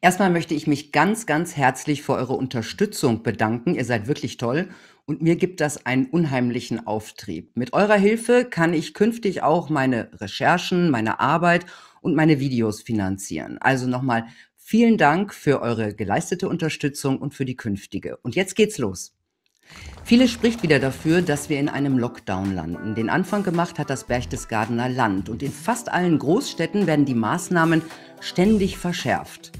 Erstmal möchte ich mich ganz, ganz herzlich für eure Unterstützung bedanken. Ihr seid wirklich toll und mir gibt das einen unheimlichen Auftrieb. Mit eurer Hilfe kann ich künftig auch meine Recherchen, meine Arbeit und meine Videos finanzieren. Also nochmal vielen Dank für eure geleistete Unterstützung und für die künftige. Und jetzt geht's los. Viele spricht wieder dafür, dass wir in einem Lockdown landen. Den Anfang gemacht hat das Berchtesgadener Land und in fast allen Großstädten werden die Maßnahmen ständig verschärft.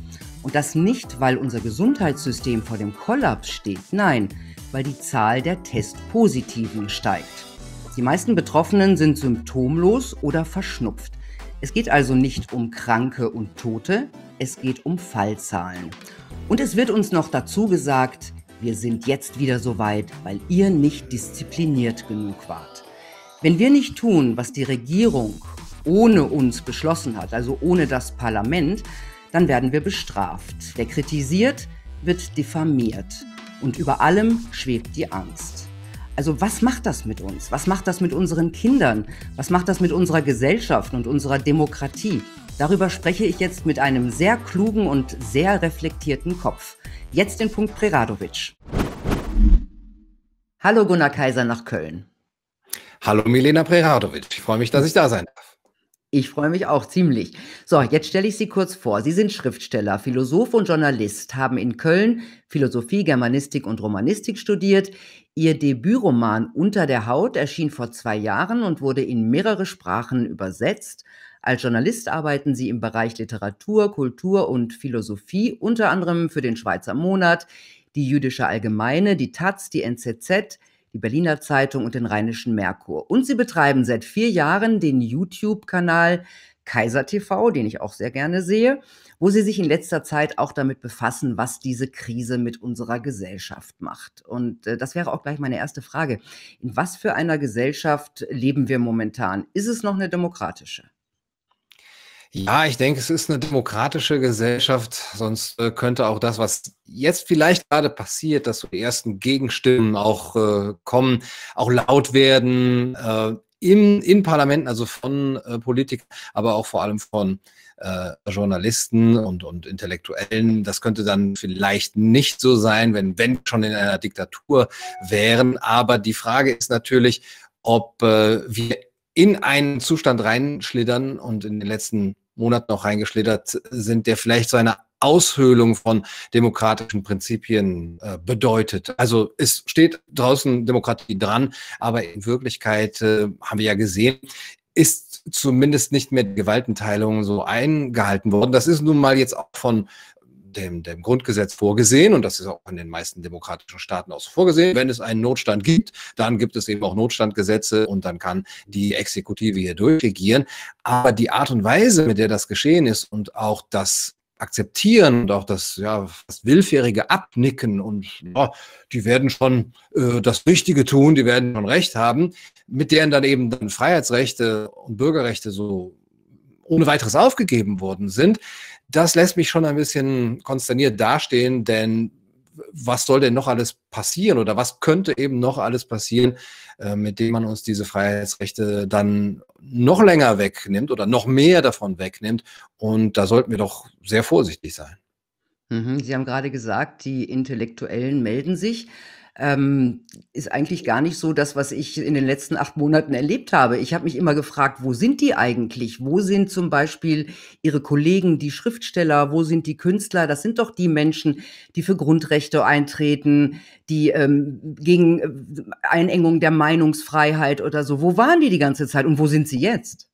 Und das nicht, weil unser Gesundheitssystem vor dem Kollaps steht, nein, weil die Zahl der Testpositiven steigt. Die meisten Betroffenen sind symptomlos oder verschnupft. Es geht also nicht um Kranke und Tote, es geht um Fallzahlen. Und es wird uns noch dazu gesagt, wir sind jetzt wieder so weit, weil ihr nicht diszipliniert genug wart. Wenn wir nicht tun, was die Regierung ohne uns beschlossen hat, also ohne das Parlament, dann werden wir bestraft. Wer kritisiert, wird diffamiert. Und über allem schwebt die Angst. Also was macht das mit uns? Was macht das mit unseren Kindern? Was macht das mit unserer Gesellschaft und unserer Demokratie? Darüber spreche ich jetzt mit einem sehr klugen und sehr reflektierten Kopf. Jetzt den Punkt Preradovic. Hallo Gunnar Kaiser nach Köln. Hallo Milena Preradovic. Ich freue mich, dass ich da sein darf. Ich freue mich auch ziemlich. So, jetzt stelle ich Sie kurz vor. Sie sind Schriftsteller, Philosoph und Journalist, haben in Köln Philosophie, Germanistik und Romanistik studiert. Ihr Debütroman Unter der Haut erschien vor zwei Jahren und wurde in mehrere Sprachen übersetzt. Als Journalist arbeiten Sie im Bereich Literatur, Kultur und Philosophie, unter anderem für den Schweizer Monat, die Jüdische Allgemeine, die Taz, die NZZ, die Berliner Zeitung und den Rheinischen Merkur. Und sie betreiben seit vier Jahren den YouTube-Kanal Kaiser TV, den ich auch sehr gerne sehe, wo sie sich in letzter Zeit auch damit befassen, was diese Krise mit unserer Gesellschaft macht. Und äh, das wäre auch gleich meine erste Frage. In was für einer Gesellschaft leben wir momentan? Ist es noch eine demokratische? Ja, ich denke, es ist eine demokratische Gesellschaft, sonst äh, könnte auch das, was jetzt vielleicht gerade passiert, dass so die ersten Gegenstimmen auch äh, kommen, auch laut werden äh, im, in Parlamenten, also von äh, Politikern, aber auch vor allem von äh, Journalisten und, und Intellektuellen. Das könnte dann vielleicht nicht so sein, wenn, wenn schon in einer Diktatur wären. Aber die Frage ist natürlich, ob äh, wir in einen Zustand reinschlittern und in den letzten Monaten auch reingeschlittert sind, der vielleicht so eine Aushöhlung von demokratischen Prinzipien äh, bedeutet. Also es steht draußen Demokratie dran, aber in Wirklichkeit äh, haben wir ja gesehen, ist zumindest nicht mehr die Gewaltenteilung so eingehalten worden. Das ist nun mal jetzt auch von dem, dem Grundgesetz vorgesehen und das ist auch in den meisten demokratischen Staaten auch so vorgesehen. Wenn es einen Notstand gibt, dann gibt es eben auch Notstandgesetze und dann kann die Exekutive hier durchregieren. Aber die Art und Weise, mit der das geschehen ist und auch das akzeptieren und auch das, ja, das willfährige Abnicken und ja, die werden schon äh, das Richtige tun, die werden schon Recht haben, mit deren dann eben dann Freiheitsrechte und Bürgerrechte so ohne weiteres aufgegeben worden sind, das lässt mich schon ein bisschen konsterniert dastehen, denn was soll denn noch alles passieren oder was könnte eben noch alles passieren, äh, mit dem man uns diese Freiheitsrechte dann noch länger wegnimmt oder noch mehr davon wegnimmt? Und da sollten wir doch sehr vorsichtig sein. Mhm, Sie haben gerade gesagt, die Intellektuellen melden sich ähm, ist eigentlich gar nicht so das, was ich in den letzten acht Monaten erlebt habe. Ich habe mich immer gefragt, wo sind die eigentlich? Wo sind zum Beispiel ihre Kollegen, die Schriftsteller? Wo sind die Künstler? Das sind doch die Menschen, die für Grundrechte eintreten, die ähm, gegen äh, Einengung der Meinungsfreiheit oder so. Wo waren die die ganze Zeit und wo sind sie jetzt?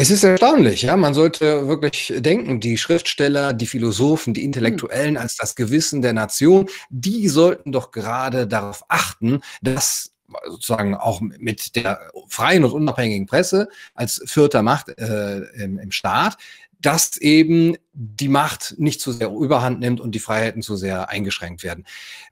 Es ist erstaunlich, ja. Man sollte wirklich denken, die Schriftsteller, die Philosophen, die Intellektuellen hm. als das Gewissen der Nation, die sollten doch gerade darauf achten, dass sozusagen auch mit der freien und unabhängigen Presse als vierter Macht äh, im, im Staat, dass eben die Macht nicht zu sehr überhand nimmt und die Freiheiten zu sehr eingeschränkt werden.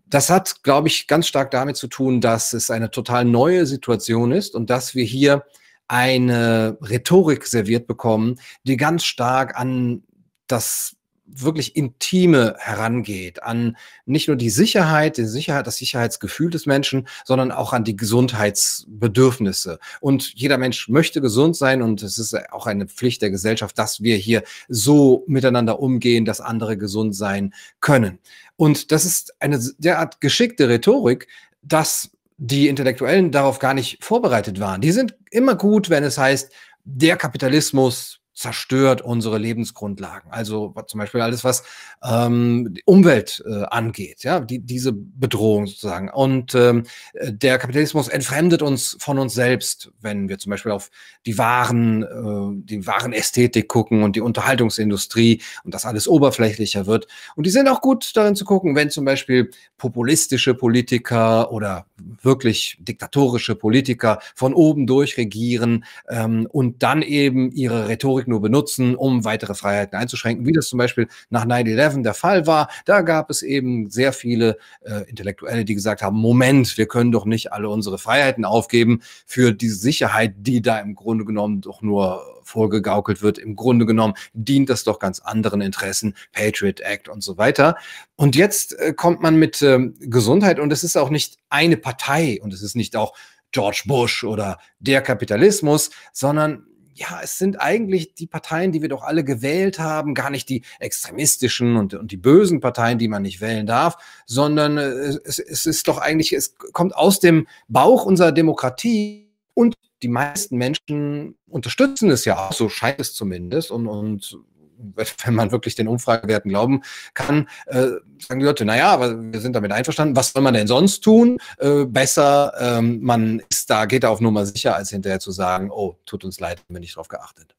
Das hat, glaube ich, ganz stark damit zu tun, dass es eine total neue Situation ist und dass wir hier eine Rhetorik serviert bekommen, die ganz stark an das wirklich Intime herangeht, an nicht nur die Sicherheit, die Sicherheit, das Sicherheitsgefühl des Menschen, sondern auch an die Gesundheitsbedürfnisse. Und jeder Mensch möchte gesund sein und es ist auch eine Pflicht der Gesellschaft, dass wir hier so miteinander umgehen, dass andere gesund sein können. Und das ist eine derart geschickte Rhetorik, dass die Intellektuellen darauf gar nicht vorbereitet waren. Die sind immer gut, wenn es heißt, der Kapitalismus zerstört unsere Lebensgrundlagen. Also zum Beispiel alles, was ähm, Umwelt äh, angeht, ja, die, diese Bedrohung sozusagen. Und ähm, der Kapitalismus entfremdet uns von uns selbst, wenn wir zum Beispiel auf die wahren, äh, die wahren Ästhetik gucken und die Unterhaltungsindustrie und das alles oberflächlicher wird. Und die sind auch gut darin zu gucken, wenn zum Beispiel populistische Politiker oder wirklich diktatorische Politiker von oben durchregieren ähm, und dann eben ihre Rhetorik nur benutzen, um weitere Freiheiten einzuschränken, wie das zum Beispiel nach 9-11 der Fall war. Da gab es eben sehr viele äh, Intellektuelle, die gesagt haben, Moment, wir können doch nicht alle unsere Freiheiten aufgeben für diese Sicherheit, die da im Grunde genommen doch nur vorgegaukelt wird. Im Grunde genommen dient das doch ganz anderen Interessen, Patriot Act und so weiter. Und jetzt äh, kommt man mit ähm, Gesundheit und es ist auch nicht eine Partei und es ist nicht auch George Bush oder der Kapitalismus, sondern ja, es sind eigentlich die Parteien, die wir doch alle gewählt haben, gar nicht die extremistischen und, und die bösen Parteien, die man nicht wählen darf, sondern äh, es, es ist doch eigentlich, es kommt aus dem Bauch unserer Demokratie und die meisten Menschen unterstützen es ja auch, so scheint es zumindest, und, und wenn man wirklich den Umfragewerten glauben kann, äh, sagen die Leute, naja, aber wir sind damit einverstanden, was soll man denn sonst tun? Äh, besser, ähm, man ist da, geht da auf Nummer sicher, als hinterher zu sagen, oh, tut uns leid, haben wir nicht drauf geachtet.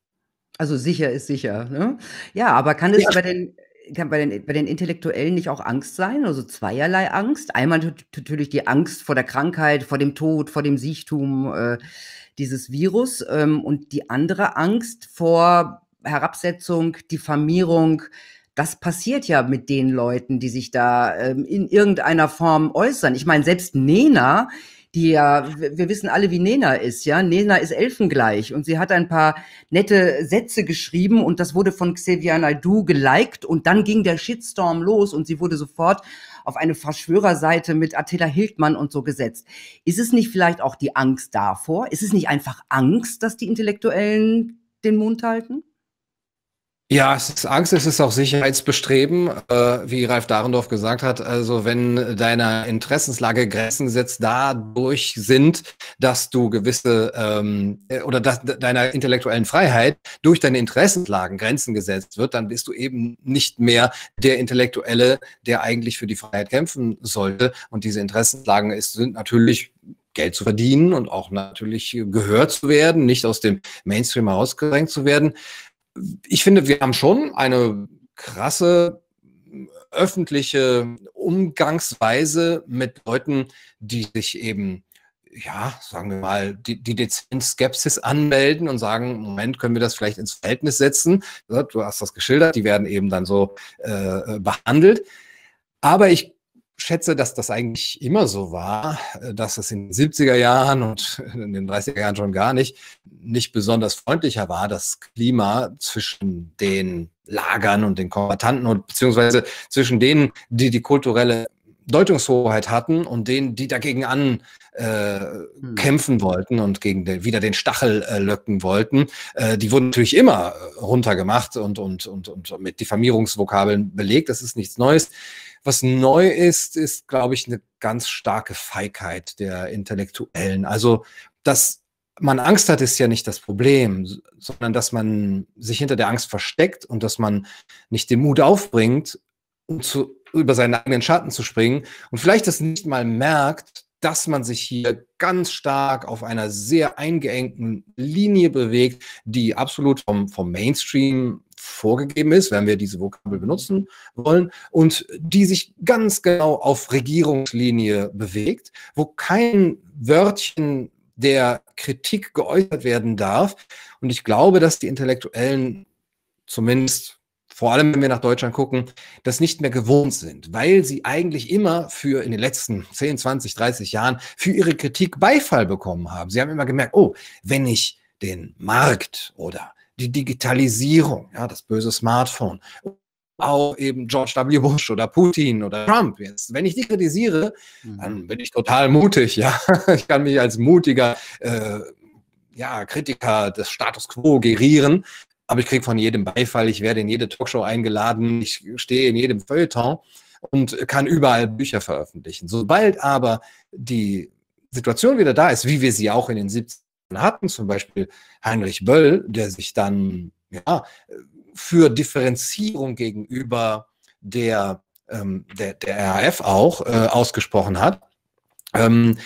Also sicher ist sicher, ne? Ja, aber kann es ja. bei den kann bei den, bei den Intellektuellen nicht auch Angst sein? Also zweierlei Angst. Einmal natürlich die Angst vor der Krankheit, vor dem Tod, vor dem Siechtum äh, dieses Virus ähm, und die andere Angst vor Herabsetzung, Diffamierung, das passiert ja mit den Leuten, die sich da ähm, in irgendeiner Form äußern. Ich meine, selbst Nena, die ja, wir wissen alle, wie Nena ist, ja. Nena ist elfengleich und sie hat ein paar nette Sätze geschrieben und das wurde von Xavier Naidoo geliked und dann ging der Shitstorm los und sie wurde sofort auf eine Verschwörerseite mit Attila Hildmann und so gesetzt. Ist es nicht vielleicht auch die Angst davor? Ist es nicht einfach Angst, dass die Intellektuellen den Mund halten? Ja, es ist Angst, es ist auch Sicherheitsbestreben, äh, wie Ralf Dahrendorf gesagt hat. Also wenn deiner Interessenslage Grenzen gesetzt dadurch sind, dass du gewisse ähm, oder dass deiner intellektuellen Freiheit durch deine Interessenslagen Grenzen gesetzt wird, dann bist du eben nicht mehr der Intellektuelle, der eigentlich für die Freiheit kämpfen sollte. Und diese Interessenslagen ist, sind natürlich Geld zu verdienen und auch natürlich gehört zu werden, nicht aus dem Mainstream herausgedrängt zu werden ich finde, wir haben schon eine krasse öffentliche Umgangsweise mit Leuten, die sich eben ja, sagen wir mal, die, die dezent Skepsis anmelden und sagen, Moment, können wir das vielleicht ins Verhältnis setzen? Du hast das geschildert, die werden eben dann so äh, behandelt. Aber ich schätze, dass das eigentlich immer so war, äh, dass es in den 70er Jahren und in den 30er Jahren schon gar nicht, nicht besonders freundlicher war, das Klima zwischen den Lagern und den Kombatanten und beziehungsweise zwischen denen, die die kulturelle Deutungshoheit hatten und denen, die dagegen an äh, hm. kämpfen wollten und gegen den, wieder den Stachel äh, löcken wollten, äh, die wurden natürlich immer runtergemacht und, und, und, und mit Diffamierungsvokabeln belegt. Das ist nichts Neues. Was neu ist, ist, glaube ich, eine ganz starke Feigheit der Intellektuellen. Also, dass man Angst hat, ist ja nicht das Problem, sondern dass man sich hinter der Angst versteckt und dass man nicht den Mut aufbringt, um zu, über seinen eigenen Schatten zu springen und vielleicht das nicht mal merkt, dass man sich hier ganz stark auf einer sehr eingeengten Linie bewegt, die absolut vom, vom Mainstream vorgegeben ist, wenn wir diese Vokabel benutzen wollen, und die sich ganz genau auf Regierungslinie bewegt, wo kein Wörtchen der Kritik geäußert werden darf. Und ich glaube, dass die Intellektuellen zumindest vor allem wenn wir nach Deutschland gucken, das nicht mehr gewohnt sind, weil sie eigentlich immer für in den letzten 10, 20, 30 Jahren für ihre Kritik Beifall bekommen haben. Sie haben immer gemerkt, oh, wenn ich den Markt oder die Digitalisierung, ja, das böse Smartphone auch eben George W. Bush oder Putin oder Trump. Jetzt, wenn ich die kritisiere, mhm. dann bin ich total mutig. Ja, ich kann mich als mutiger äh, ja, Kritiker des Status quo gerieren. Aber ich kriege von jedem Beifall, ich werde in jede Talkshow eingeladen, ich stehe in jedem Feuilleton und kann überall Bücher veröffentlichen. Sobald aber die Situation wieder da ist, wie wir sie auch in den 70ern hatten, zum Beispiel Heinrich Böll, der sich dann ja, für Differenzierung gegenüber der, ähm, der, der RAF auch äh, ausgesprochen hat. Ähm,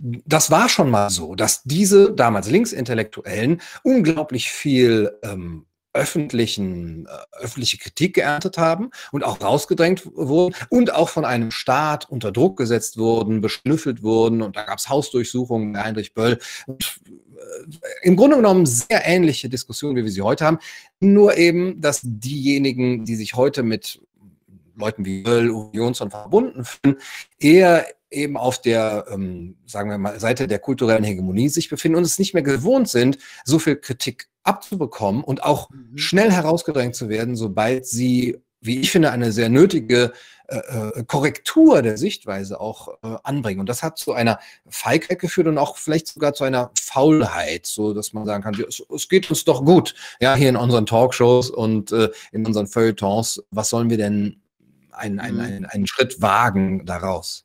das war schon mal so, dass diese damals Linksintellektuellen unglaublich viel ähm, öffentlichen, äh, öffentliche Kritik geerntet haben und auch rausgedrängt wurden und auch von einem Staat unter Druck gesetzt wurden, beschnüffelt wurden und da gab es Hausdurchsuchungen Heinrich Böll. Und, äh, Im Grunde genommen sehr ähnliche Diskussionen, wie wir sie heute haben, nur eben, dass diejenigen, die sich heute mit Leuten wie Böll, und Jonsson verbunden fühlen, eher eben auf der, ähm, sagen wir mal, Seite der kulturellen Hegemonie sich befinden und es nicht mehr gewohnt sind, so viel Kritik abzubekommen und auch mhm. schnell herausgedrängt zu werden, sobald sie, wie ich finde, eine sehr nötige äh, äh, Korrektur der Sichtweise auch äh, anbringen. Und das hat zu einer Feigheit geführt und auch vielleicht sogar zu einer Faulheit, so dass man sagen kann, es, es geht uns doch gut, ja, hier in unseren Talkshows und äh, in unseren Feuilletons. Was sollen wir denn einen, einen, mhm. einen, einen Schritt wagen daraus?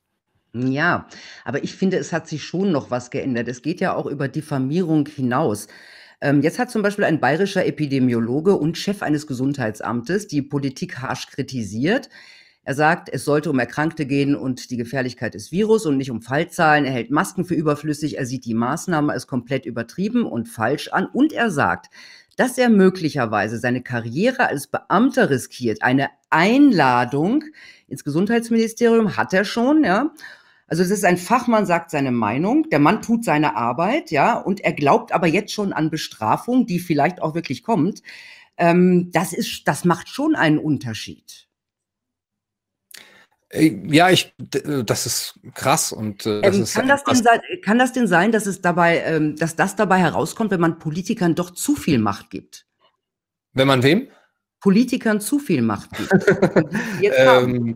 Ja, aber ich finde, es hat sich schon noch was geändert. Es geht ja auch über Diffamierung hinaus. Ähm, jetzt hat zum Beispiel ein bayerischer Epidemiologe und Chef eines Gesundheitsamtes die Politik harsch kritisiert. Er sagt, es sollte um Erkrankte gehen und die Gefährlichkeit des Virus und nicht um Fallzahlen. Er hält Masken für überflüssig. Er sieht die Maßnahme als komplett übertrieben und falsch an. Und er sagt, dass er möglicherweise seine Karriere als Beamter riskiert. Eine Einladung ins Gesundheitsministerium hat er schon, ja. Also es ist ein Fachmann, sagt seine Meinung, der Mann tut seine Arbeit, ja, und er glaubt aber jetzt schon an Bestrafung, die vielleicht auch wirklich kommt. Ähm, das ist, das macht schon einen Unterschied. Äh, ja, ich, das ist krass und äh, das ähm, kann, das denn sein, kann das denn sein, dass es dabei, ähm, dass das dabei herauskommt, wenn man Politikern doch zu viel Macht gibt? Wenn man wem? Politikern zu viel Macht gibt. ähm,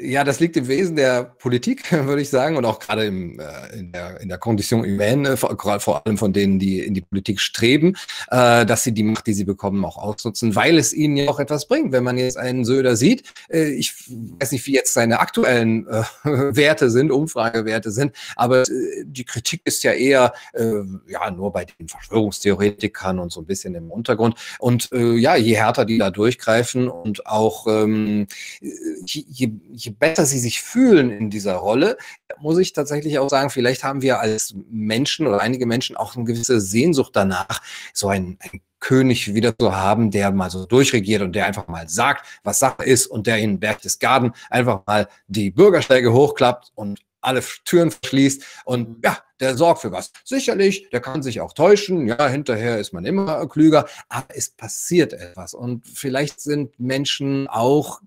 ja, das liegt im Wesen der Politik, würde ich sagen, und auch gerade im, äh, in, der, in der Condition humaine, vor, vor, allem von denen, die in die Politik streben, äh, dass sie die Macht, die sie bekommen, auch ausnutzen, weil es ihnen ja auch etwas bringt. Wenn man jetzt einen Söder sieht, äh, ich weiß nicht, wie jetzt seine aktuellen äh, Werte sind, Umfragewerte sind, aber äh, die Kritik ist ja eher äh, ja nur bei den Verschwörungstheoretikern und so ein bisschen im Untergrund. Und ja, je härter die da durchgreifen und auch ähm, je, je je besser sie sich fühlen in dieser Rolle, muss ich tatsächlich auch sagen, vielleicht haben wir als Menschen oder einige Menschen auch eine gewisse Sehnsucht danach, so ein, ein König wieder zu haben, der mal so durchregiert und der einfach mal sagt, was Sache ist und der in Berchtesgaden einfach mal die Bürgersteige hochklappt und alle Türen verschließt. Und ja, der sorgt für was. Sicherlich, der kann sich auch täuschen, ja, hinterher ist man immer klüger, aber es passiert etwas und vielleicht sind Menschen auch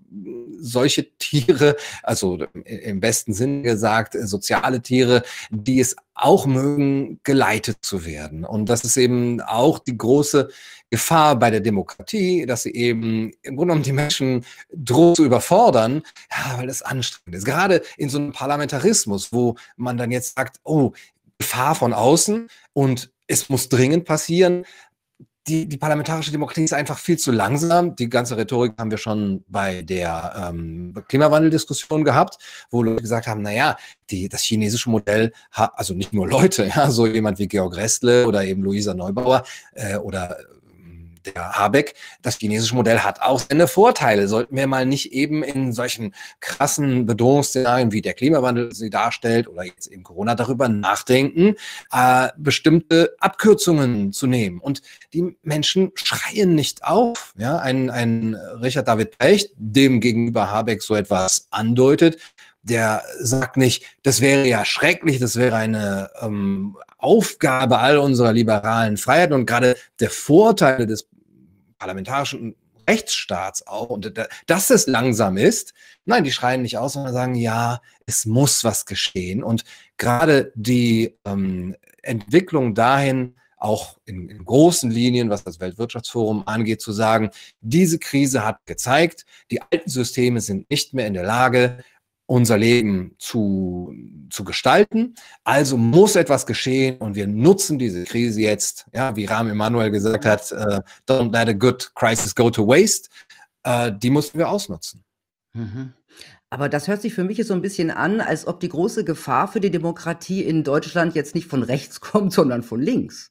solche Tiere, also im besten Sinn gesagt, soziale Tiere, die es auch mögen, geleitet zu werden. Und das ist eben auch die große Gefahr bei der Demokratie, dass sie eben im Grunde genommen die Menschen droht zu überfordern, ja, weil das anstrengend ist. Gerade in so einem Parlamentarismus, wo man dann jetzt sagt, oh, Gefahr von außen und es muss dringend passieren. Die, die, parlamentarische Demokratie ist einfach viel zu langsam. Die ganze Rhetorik haben wir schon bei der ähm, Klimawandeldiskussion gehabt, wo Leute gesagt haben, naja, die, das chinesische Modell, also nicht nur Leute, ja, so jemand wie Georg Restle oder eben Luisa Neubauer äh, oder der Habeck, das chinesische Modell hat auch seine Vorteile. Sollten wir mal nicht eben in solchen krassen Bedrohungsszenarien, wie der Klimawandel sie darstellt oder jetzt eben Corona, darüber nachdenken, äh, bestimmte Abkürzungen zu nehmen. Und die Menschen schreien nicht auf. Ja, ein, ein Richard David Precht, dem gegenüber Habeck so etwas andeutet, der sagt nicht, das wäre ja schrecklich, das wäre eine ähm, Aufgabe all unserer liberalen Freiheiten und gerade der Vorteile des parlamentarischen Rechtsstaats auch und dass es langsam ist. Nein, die schreien nicht aus, sondern sagen, ja, es muss was geschehen. Und gerade die ähm, Entwicklung dahin, auch in, in, großen Linien, was das Weltwirtschaftsforum angeht, zu sagen, diese Krise hat gezeigt, die alten Systeme sind nicht mehr in der Lage, unser Leben zu, zu gestalten. Also muss etwas geschehen und wir nutzen diese Krise jetzt, ja, wie Rahm Emanuel gesagt hat, uh, don't let a good crisis go to waste. Uh, die mussten wir ausnutzen. Mhm. Aber das hört sich für mich jetzt so ein bisschen an, als ob die große Gefahr für die Demokratie in Deutschland jetzt nicht von rechts kommt, sondern von links.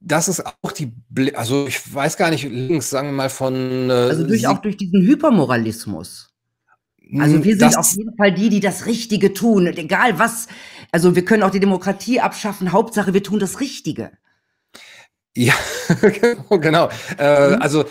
Das ist auch die, also ich weiß gar nicht, links, sagen wir mal von. Äh, also durch, auch durch diesen Hypermoralismus. Also wir sind auf jeden Fall die, die das Richtige tun, egal was. Also wir können auch die Demokratie abschaffen. Hauptsache, wir tun das Richtige. Ja, genau. Äh, mhm. Also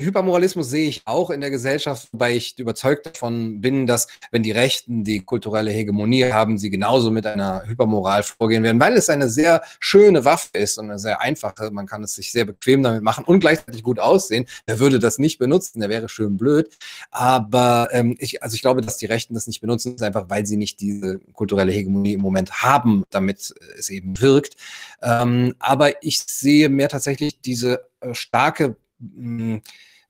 Hypermoralismus sehe ich auch in der Gesellschaft, wobei ich überzeugt davon bin, dass wenn die Rechten die kulturelle Hegemonie haben, sie genauso mit einer Hypermoral vorgehen werden, weil es eine sehr schöne Waffe ist und eine sehr einfache. Man kann es sich sehr bequem damit machen und gleichzeitig gut aussehen. Wer würde das nicht benutzen? Der wäre schön blöd. Aber ähm, ich, also ich glaube, dass die Rechten das nicht benutzen, ist einfach, weil sie nicht diese kulturelle Hegemonie im Moment haben, damit es eben wirkt. Ähm, aber ich sehe mehr tatsächlich diese äh, starke mh,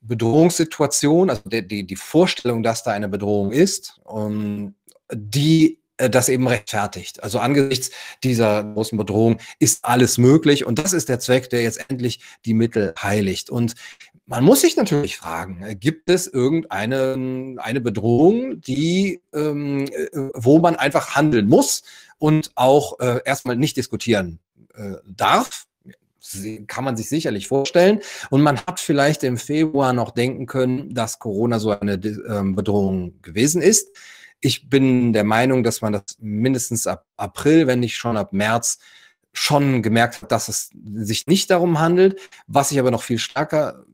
Bedrohungssituation, also die, die, die Vorstellung, dass da eine Bedrohung ist, um, die äh, das eben rechtfertigt. Also angesichts dieser großen Bedrohung ist alles möglich und das ist der Zweck, der jetzt endlich die Mittel heiligt. Und man muss sich natürlich fragen, äh, gibt es irgendeine eine Bedrohung, die, ähm, äh, wo man einfach handeln muss und auch äh, erstmal nicht diskutieren äh, darf? Kann man sich sicherlich vorstellen. Und man hat vielleicht im Februar noch denken können, dass Corona so eine ähm, Bedrohung gewesen ist. Ich bin der Meinung, dass man das mindestens ab April, wenn nicht schon ab März, schon gemerkt hat, dass es sich nicht darum handelt. Was ich aber noch viel stärker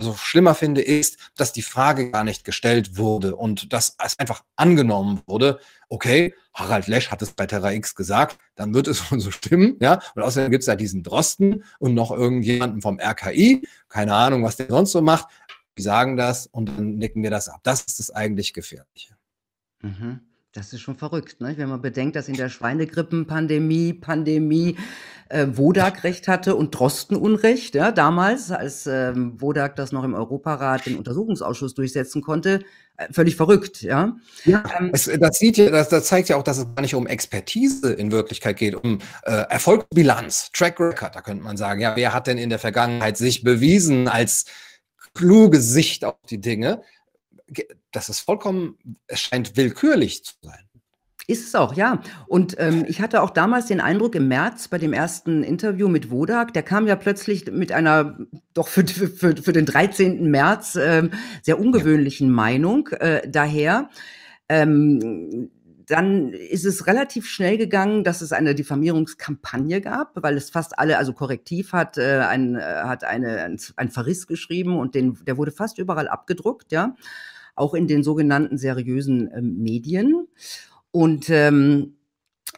so schlimmer finde, ist, dass die Frage gar nicht gestellt wurde und dass es einfach angenommen wurde, okay, Harald Lesch hat es bei Terra X gesagt, dann wird es wohl so stimmen, ja. Und außerdem gibt es ja diesen Drosten und noch irgendjemanden vom RKI, keine Ahnung, was der sonst so macht. Die sagen das und dann nicken wir das ab. Das ist das eigentlich Gefährliche. Mhm. Das ist schon verrückt, ne? wenn man bedenkt, dass in der Schweinegrippenpandemie, Pandemie, äh, Wodak Recht hatte und Drosten Unrecht, ja, damals, als ähm, Wodak das noch im Europarat den Untersuchungsausschuss durchsetzen konnte. Äh, völlig verrückt, ja. ja ähm, es, das, sieht ja, das, das zeigt ja auch, dass es gar nicht um Expertise in Wirklichkeit geht, um äh, Erfolgsbilanz, Track Record, da könnte man sagen, ja, wer hat denn in der Vergangenheit sich bewiesen als kluge Sicht auf die Dinge? Das ist vollkommen, es scheint willkürlich zu sein. Ist es auch, ja. Und ähm, ich hatte auch damals den Eindruck im März bei dem ersten Interview mit Wodak, der kam ja plötzlich mit einer doch für, für, für den 13. März äh, sehr ungewöhnlichen ja. Meinung äh, daher. Ähm, dann ist es relativ schnell gegangen, dass es eine Diffamierungskampagne gab, weil es fast alle, also Korrektiv hat, äh, ein, äh, hat eine, ein, ein Verriss geschrieben und den, der wurde fast überall abgedruckt, ja auch in den sogenannten seriösen äh, Medien. Und ähm,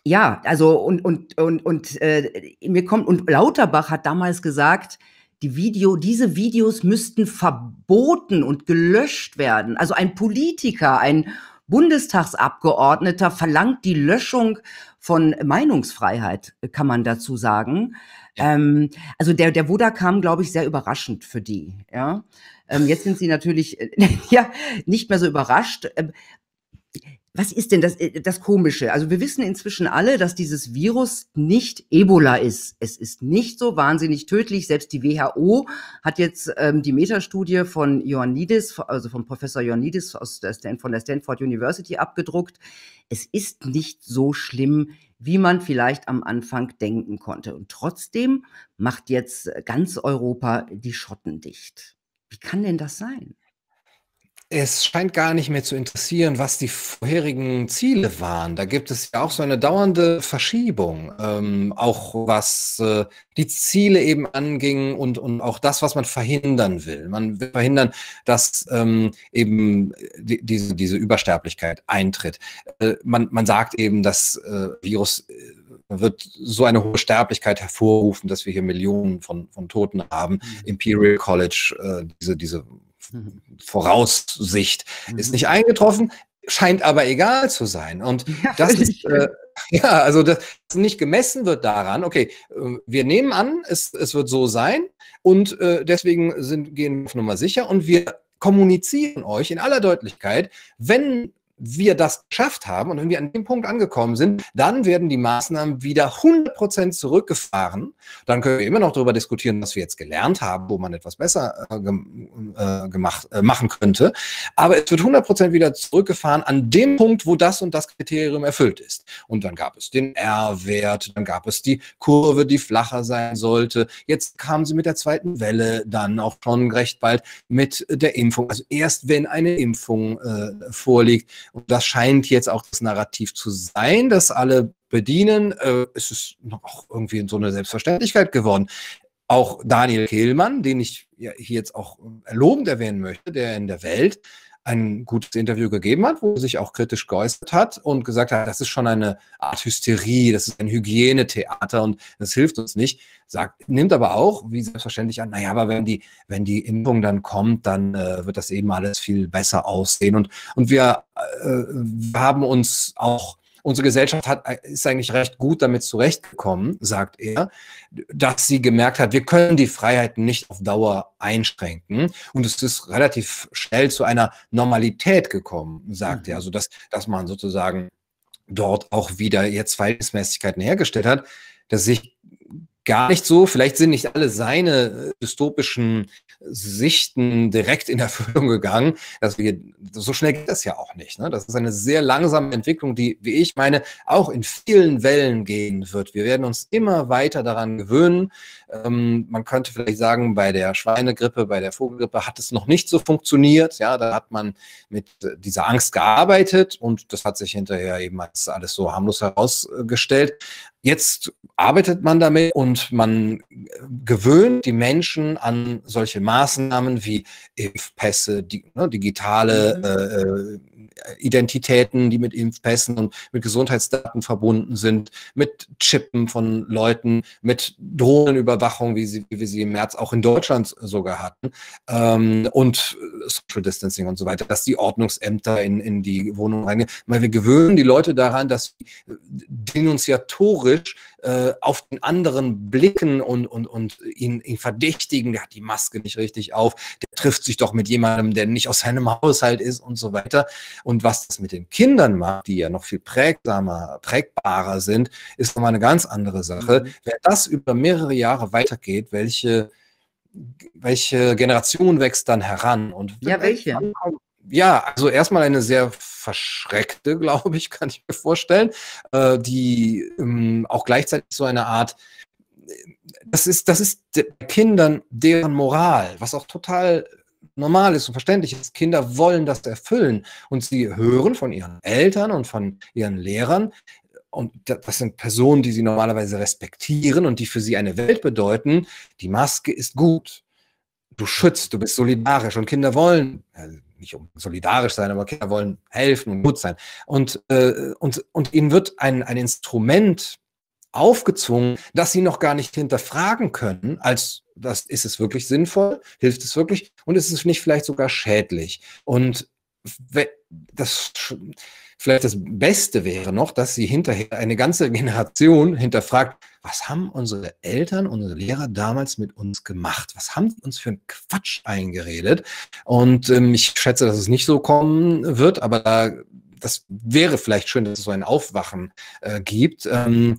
ja, also und und und und äh, mir kommt und Lauterbach hat damals gesagt, die Video, diese Videos müssten verboten und gelöscht werden. Also ein Politiker, ein Bundestagsabgeordneter verlangt die Löschung von Meinungsfreiheit, kann man dazu sagen. Ähm, also der, der Woda kam, glaube ich, sehr überraschend für die. Ja? Ähm, jetzt sind sie natürlich äh, ja, nicht mehr so überrascht. Ähm, was ist denn das, äh, das Komische? Also wir wissen inzwischen alle, dass dieses Virus nicht Ebola ist. Es ist nicht so wahnsinnig tödlich. Selbst die WHO hat jetzt ähm, die Metastudie von Ioannidis, also vom Professor Ioannidis aus der Stan von der Stanford University abgedruckt. Es ist nicht so schlimm, wie man vielleicht am Anfang denken konnte. Und trotzdem macht jetzt ganz Europa die Schotten dicht. Wie kann denn das sein? Es scheint gar nicht mehr zu interessieren, was die vorherigen Ziele waren. Da gibt es ja auch so eine dauernde Verschiebung, ähm, auch was äh, die Ziele eben anging und, und auch das, was man verhindern will. Man will verhindern, dass ähm, eben die, diese, diese Übersterblichkeit eintritt. Äh, man, man sagt eben, das äh, Virus äh, wird so eine hohe Sterblichkeit hervorrufen, dass wir hier Millionen von, von Toten haben. Mhm. Imperial College, äh, diese, diese Mhm. Voraussicht mhm. ist nicht eingetroffen, scheint aber egal zu sein. Und ja, das ist, äh, Ja, also das nicht gemessen wird daran, okay, äh, wir nehmen an, es, es wird so sein und äh, deswegen sind, gehen wir auf Nummer sicher und wir kommunizieren euch in aller Deutlichkeit, wenn wir das geschafft haben und wenn wir an dem Punkt angekommen sind, dann werden die Maßnahmen wieder 100% zurückgefahren. Dann können wir immer noch darüber diskutieren, was wir jetzt gelernt haben, wo man etwas besser äh, äh, gemacht, äh, machen könnte. Aber es wird 100% wieder zurückgefahren an dem Punkt, wo das und das Kriterium erfüllt ist. Und dann gab es den R-Wert, dann gab es die Kurve, die flacher sein sollte. Jetzt kamen sie mit der zweiten Welle, dann auch schon recht bald mit der Impfung. Also erst wenn eine Impfung äh, vorliegt, das scheint jetzt auch das Narrativ zu sein, dass alle bedienen. Äh, es ist noch irgendwie so eine Selbstverständlichkeit geworden. Auch Daniel Kehlmann, den ich ja hier jetzt auch lobend erwähnen möchte, der in der Welt ein gutes Interview gegeben hat, wo er sich auch kritisch geäußert hat und gesagt hat, das ist schon eine Art Hysterie, das ist ein Hygienetheater und das hilft uns nicht. Sagt, nimmt aber auch, wie selbstverständlich an, naja, aber wenn die, wenn die Impfung dann kommt, dann äh, wird das eben alles viel besser aussehen. Und, und wir, äh, wir haben uns auch unsere Gesellschaft hat, ist eigentlich recht gut damit zurechtgekommen, sagt er, dass sie gemerkt hat, wir können die Freiheiten nicht auf Dauer einschränken. Und es ist relativ schnell zu einer Normalität gekommen, sagt mhm. er. Also, dass, dass man sozusagen dort auch wieder jetzt Verhältnismäßigkeiten hergestellt hat, dass sich gar nicht so, vielleicht sind nicht alle seine dystopischen Sichten direkt in Erfüllung gegangen. Dass wir, so schnell geht das ja auch nicht. Ne? Das ist eine sehr langsame Entwicklung, die, wie ich meine, auch in vielen Wellen gehen wird. Wir werden uns immer weiter daran gewöhnen. Ähm, man könnte vielleicht sagen, bei der Schweinegrippe, bei der Vogelgrippe hat es noch nicht so funktioniert. Ja, da hat man mit dieser Angst gearbeitet und das hat sich hinterher eben als alles so harmlos herausgestellt. Jetzt arbeitet man damit und man gewöhnt die Menschen an solche Maßnahmen wie Impfpässe, die, ne, digitale mhm. äh, Identitäten, die mit Impfpässen und mit Gesundheitsdaten verbunden sind, mit Chippen von Leuten, mit Drohnenüberwachung, wie, sie, wie wir sie im März auch in Deutschland sogar hatten, ähm, und Social Distancing und so weiter, dass die Ordnungsämter in, in die Wohnung reingehen. Weil wir gewöhnen die Leute daran, dass denunziatorisch äh, auf den anderen blicken und, und, und ihn, ihn verdächtigen, der hat die Maske nicht richtig auf, der trifft sich doch mit jemandem, der nicht aus seinem Haushalt ist und so weiter. Und was das mit den Kindern macht, die ja noch viel prägsamer, prägbarer sind, ist nochmal eine ganz andere Sache. Mhm. Wenn das über mehrere Jahre weitergeht, welche, welche Generation wächst dann heran? Und ja, welche? Ja, also erstmal eine sehr verschreckte, glaube ich, kann ich mir vorstellen, äh, die ähm, auch gleichzeitig so eine Art, das ist, das ist Kindern deren Moral, was auch total normal ist und verständlich ist. Kinder wollen das erfüllen und sie hören von ihren Eltern und von ihren Lehrern, und das sind Personen, die sie normalerweise respektieren und die für sie eine Welt bedeuten, die Maske ist gut. Du schützt, du bist solidarisch und Kinder wollen, nicht um solidarisch sein, aber Kinder wollen helfen und gut sein. Und, äh, und, und ihnen wird ein, ein Instrument aufgezwungen, das sie noch gar nicht hinterfragen können, als das ist es wirklich sinnvoll, hilft es wirklich und ist es nicht vielleicht sogar schädlich. Und das vielleicht das Beste wäre noch, dass sie hinterher eine ganze Generation hinterfragt, was haben unsere Eltern, unsere Lehrer damals mit uns gemacht? Was haben sie uns für einen Quatsch eingeredet? Und ähm, ich schätze, dass es nicht so kommen wird, aber da das wäre vielleicht schön, dass es so ein Aufwachen äh, gibt. Ähm,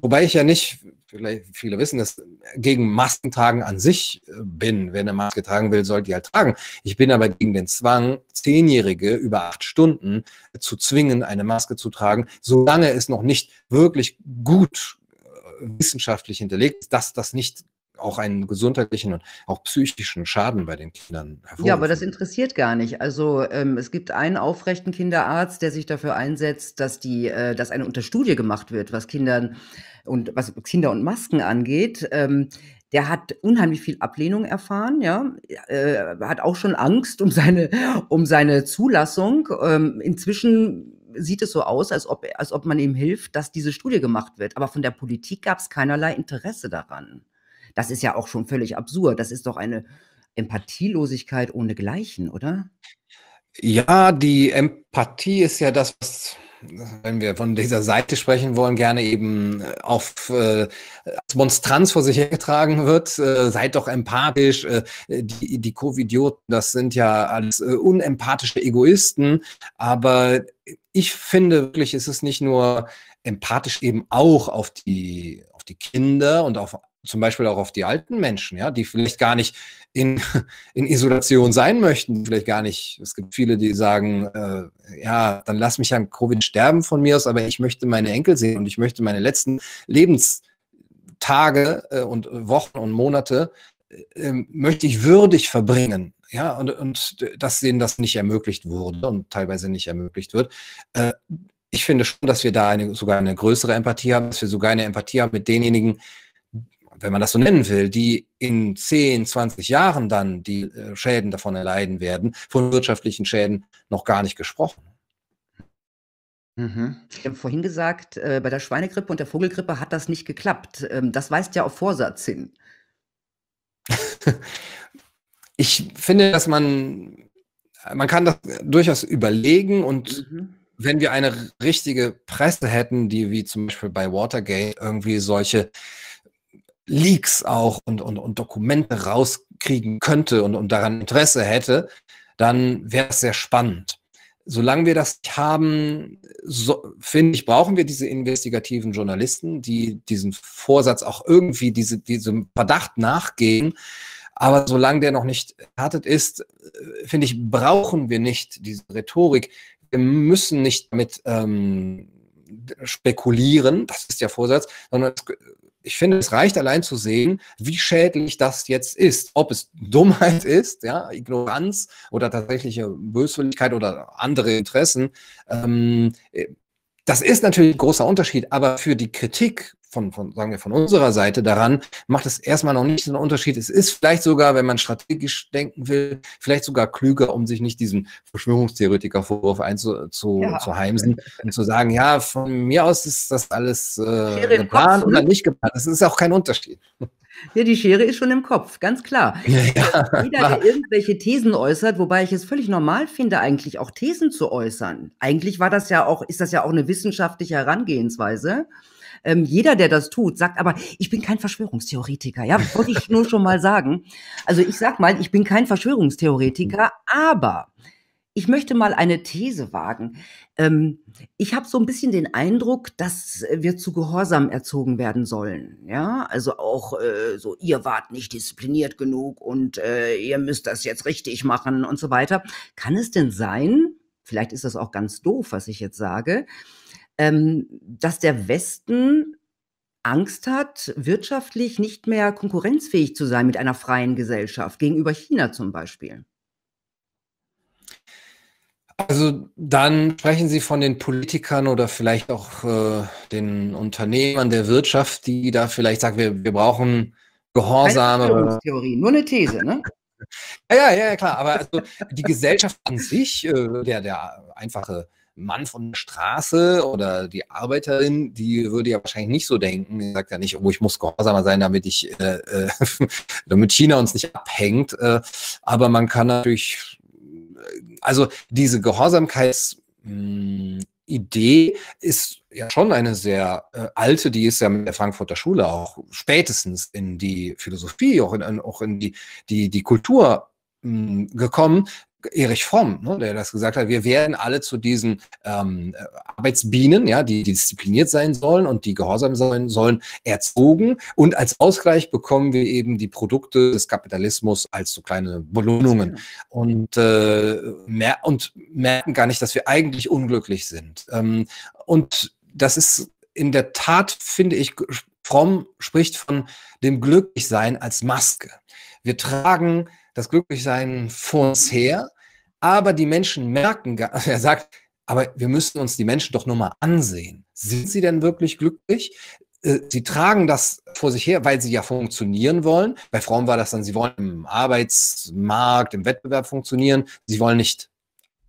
wobei ich ja nicht, vielleicht viele wissen, dass gegen Maskentragen an sich äh, bin. Wer eine Maske tragen will, soll die halt tragen. Ich bin aber gegen den Zwang, Zehnjährige über acht Stunden zu zwingen, eine Maske zu tragen, solange es noch nicht wirklich gut äh, wissenschaftlich hinterlegt ist, dass das nicht auch einen gesundheitlichen und auch psychischen Schaden bei den Kindern hervorrufen. Ja, aber das interessiert gar nicht. Also ähm, es gibt einen aufrechten Kinderarzt, der sich dafür einsetzt, dass die, äh, dass eine Unterstudie gemacht wird, was Kindern und was Kinder und Masken angeht. Ähm, der hat unheimlich viel Ablehnung erfahren, ja, äh, hat auch schon Angst um seine, um seine Zulassung. Ähm, inzwischen sieht es so aus, als ob, als ob man ihm hilft, dass diese Studie gemacht wird. Aber von der Politik gab es keinerlei Interesse daran. Das ist ja auch schon völlig absurd. Das ist doch eine Empathielosigkeit ohnegleichen, oder? Ja, die Empathie ist ja das, was wenn wir von dieser Seite sprechen wollen, gerne eben äh, auf äh, als Monstranz vor sich hergetragen wird. Äh, seid doch empathisch. Äh, die die Covidioten, das sind ja alles äh, unempathische Egoisten. Aber ich finde wirklich, ist es nicht nur empathisch eben auch auf die auf die Kinder und auf zum Beispiel auch auf die alten Menschen, ja, die vielleicht gar nicht in, in Isolation sein möchten, vielleicht gar nicht. Es gibt viele, die sagen, äh, ja, dann lass mich an Covid sterben von mir aus, aber ich möchte meine Enkel sehen und ich möchte meine letzten Lebenstage äh, und Wochen und Monate äh, möchte ich würdig verbringen. Ja, und, und dass denen das nicht ermöglicht wurde und teilweise nicht ermöglicht wird. Äh, ich finde schon, dass wir da eine, sogar eine größere Empathie haben, dass wir sogar eine Empathie haben mit denjenigen, wenn man das so nennen will, die in 10, 20 Jahren dann die äh, Schäden davon erleiden werden, von wirtschaftlichen Schäden noch gar nicht gesprochen. Mhm. Ich habe vorhin gesagt, äh, bei der Schweinegrippe und der Vogelgrippe hat das nicht geklappt. Ähm, das weist ja auf Vorsatz hin. ich finde, dass man, man kann das durchaus überlegen und mhm. wenn wir eine richtige Presse hätten, die wie zum Beispiel bei Watergate irgendwie solche Leaks auch und, und, und Dokumente rauskriegen könnte und, und daran Interesse hätte, dann wäre es sehr spannend. Solange wir das haben, so, finde ich, brauchen wir diese investigativen Journalisten, die diesen Vorsatz auch irgendwie diese, diesem Verdacht nachgehen. Aber solange der noch nicht erhärtet ist, finde ich, brauchen wir nicht diese Rhetorik. Wir müssen nicht damit ähm, spekulieren, das ist der Vorsatz, sondern es ich finde, es reicht allein zu sehen, wie schädlich das jetzt ist. Ob es Dummheit ist, ja, Ignoranz oder tatsächliche Böswilligkeit oder andere Interessen. Ähm, das ist natürlich ein großer Unterschied, aber für die Kritik von, von, sagen wir, von unserer Seite daran, macht es erstmal noch nicht so einen Unterschied. Es ist vielleicht sogar, wenn man strategisch denken will, vielleicht sogar klüger, um sich nicht diesen Verschwörungstheoretiker-Vorwurf einzuheimsen ja. und zu sagen, ja, von mir aus ist das alles äh, geplant oder ne? nicht geplant. Das ist auch kein Unterschied. Ja, die Schere ist schon im Kopf, ganz klar. Ja, ja. Jeder, der irgendwelche Thesen äußert, wobei ich es völlig normal finde, eigentlich auch Thesen zu äußern. Eigentlich war das ja auch, ist das ja auch eine wissenschaftliche Herangehensweise. Ähm, jeder, der das tut, sagt aber, ich bin kein Verschwörungstheoretiker. Ja, wollte ich nur schon mal sagen. Also ich sag mal, ich bin kein Verschwörungstheoretiker, aber ich möchte mal eine These wagen. Ähm, ich habe so ein bisschen den Eindruck, dass wir zu Gehorsam erzogen werden sollen. Ja, also auch äh, so, ihr wart nicht diszipliniert genug und äh, ihr müsst das jetzt richtig machen und so weiter. Kann es denn sein, vielleicht ist das auch ganz doof, was ich jetzt sage, ähm, dass der Westen Angst hat, wirtschaftlich nicht mehr konkurrenzfähig zu sein mit einer freien Gesellschaft, gegenüber China zum Beispiel? Also dann sprechen Sie von den Politikern oder vielleicht auch äh, den Unternehmern der Wirtschaft, die da vielleicht sagen, wir, wir brauchen gehorsame. Theorie, nur eine These, ne? ja, ja, ja, klar. Aber also die Gesellschaft an sich, äh, der, der einfache Mann von der Straße oder die Arbeiterin, die würde ja wahrscheinlich nicht so denken. Die sagt ja nicht, oh, ich muss gehorsamer sein, damit ich, äh, äh, damit China uns nicht abhängt. Äh, aber man kann natürlich, also diese Gehorsamkeits hm, Idee ist ja schon eine sehr äh, alte, die ist ja mit der Frankfurter Schule auch spätestens in die Philosophie, auch in, auch in die, die, die Kultur hm, gekommen, Erich Fromm, ne, der das gesagt hat, wir werden alle zu diesen ähm, Arbeitsbienen, ja, die, die diszipliniert sein sollen und die gehorsam sein sollen, erzogen. Und als Ausgleich bekommen wir eben die Produkte des Kapitalismus als so kleine Belohnungen und, äh, mer und merken gar nicht, dass wir eigentlich unglücklich sind. Ähm, und das ist in der Tat, finde ich, Fromm spricht von dem Glücklichsein als Maske. Wir tragen das Glücklichsein vor uns her, aber die Menschen merken, er sagt, aber wir müssen uns die Menschen doch nur mal ansehen. Sind sie denn wirklich glücklich? Äh, sie tragen das vor sich her, weil sie ja funktionieren wollen. Bei Frauen war das dann, sie wollen im Arbeitsmarkt, im Wettbewerb funktionieren. Sie wollen nicht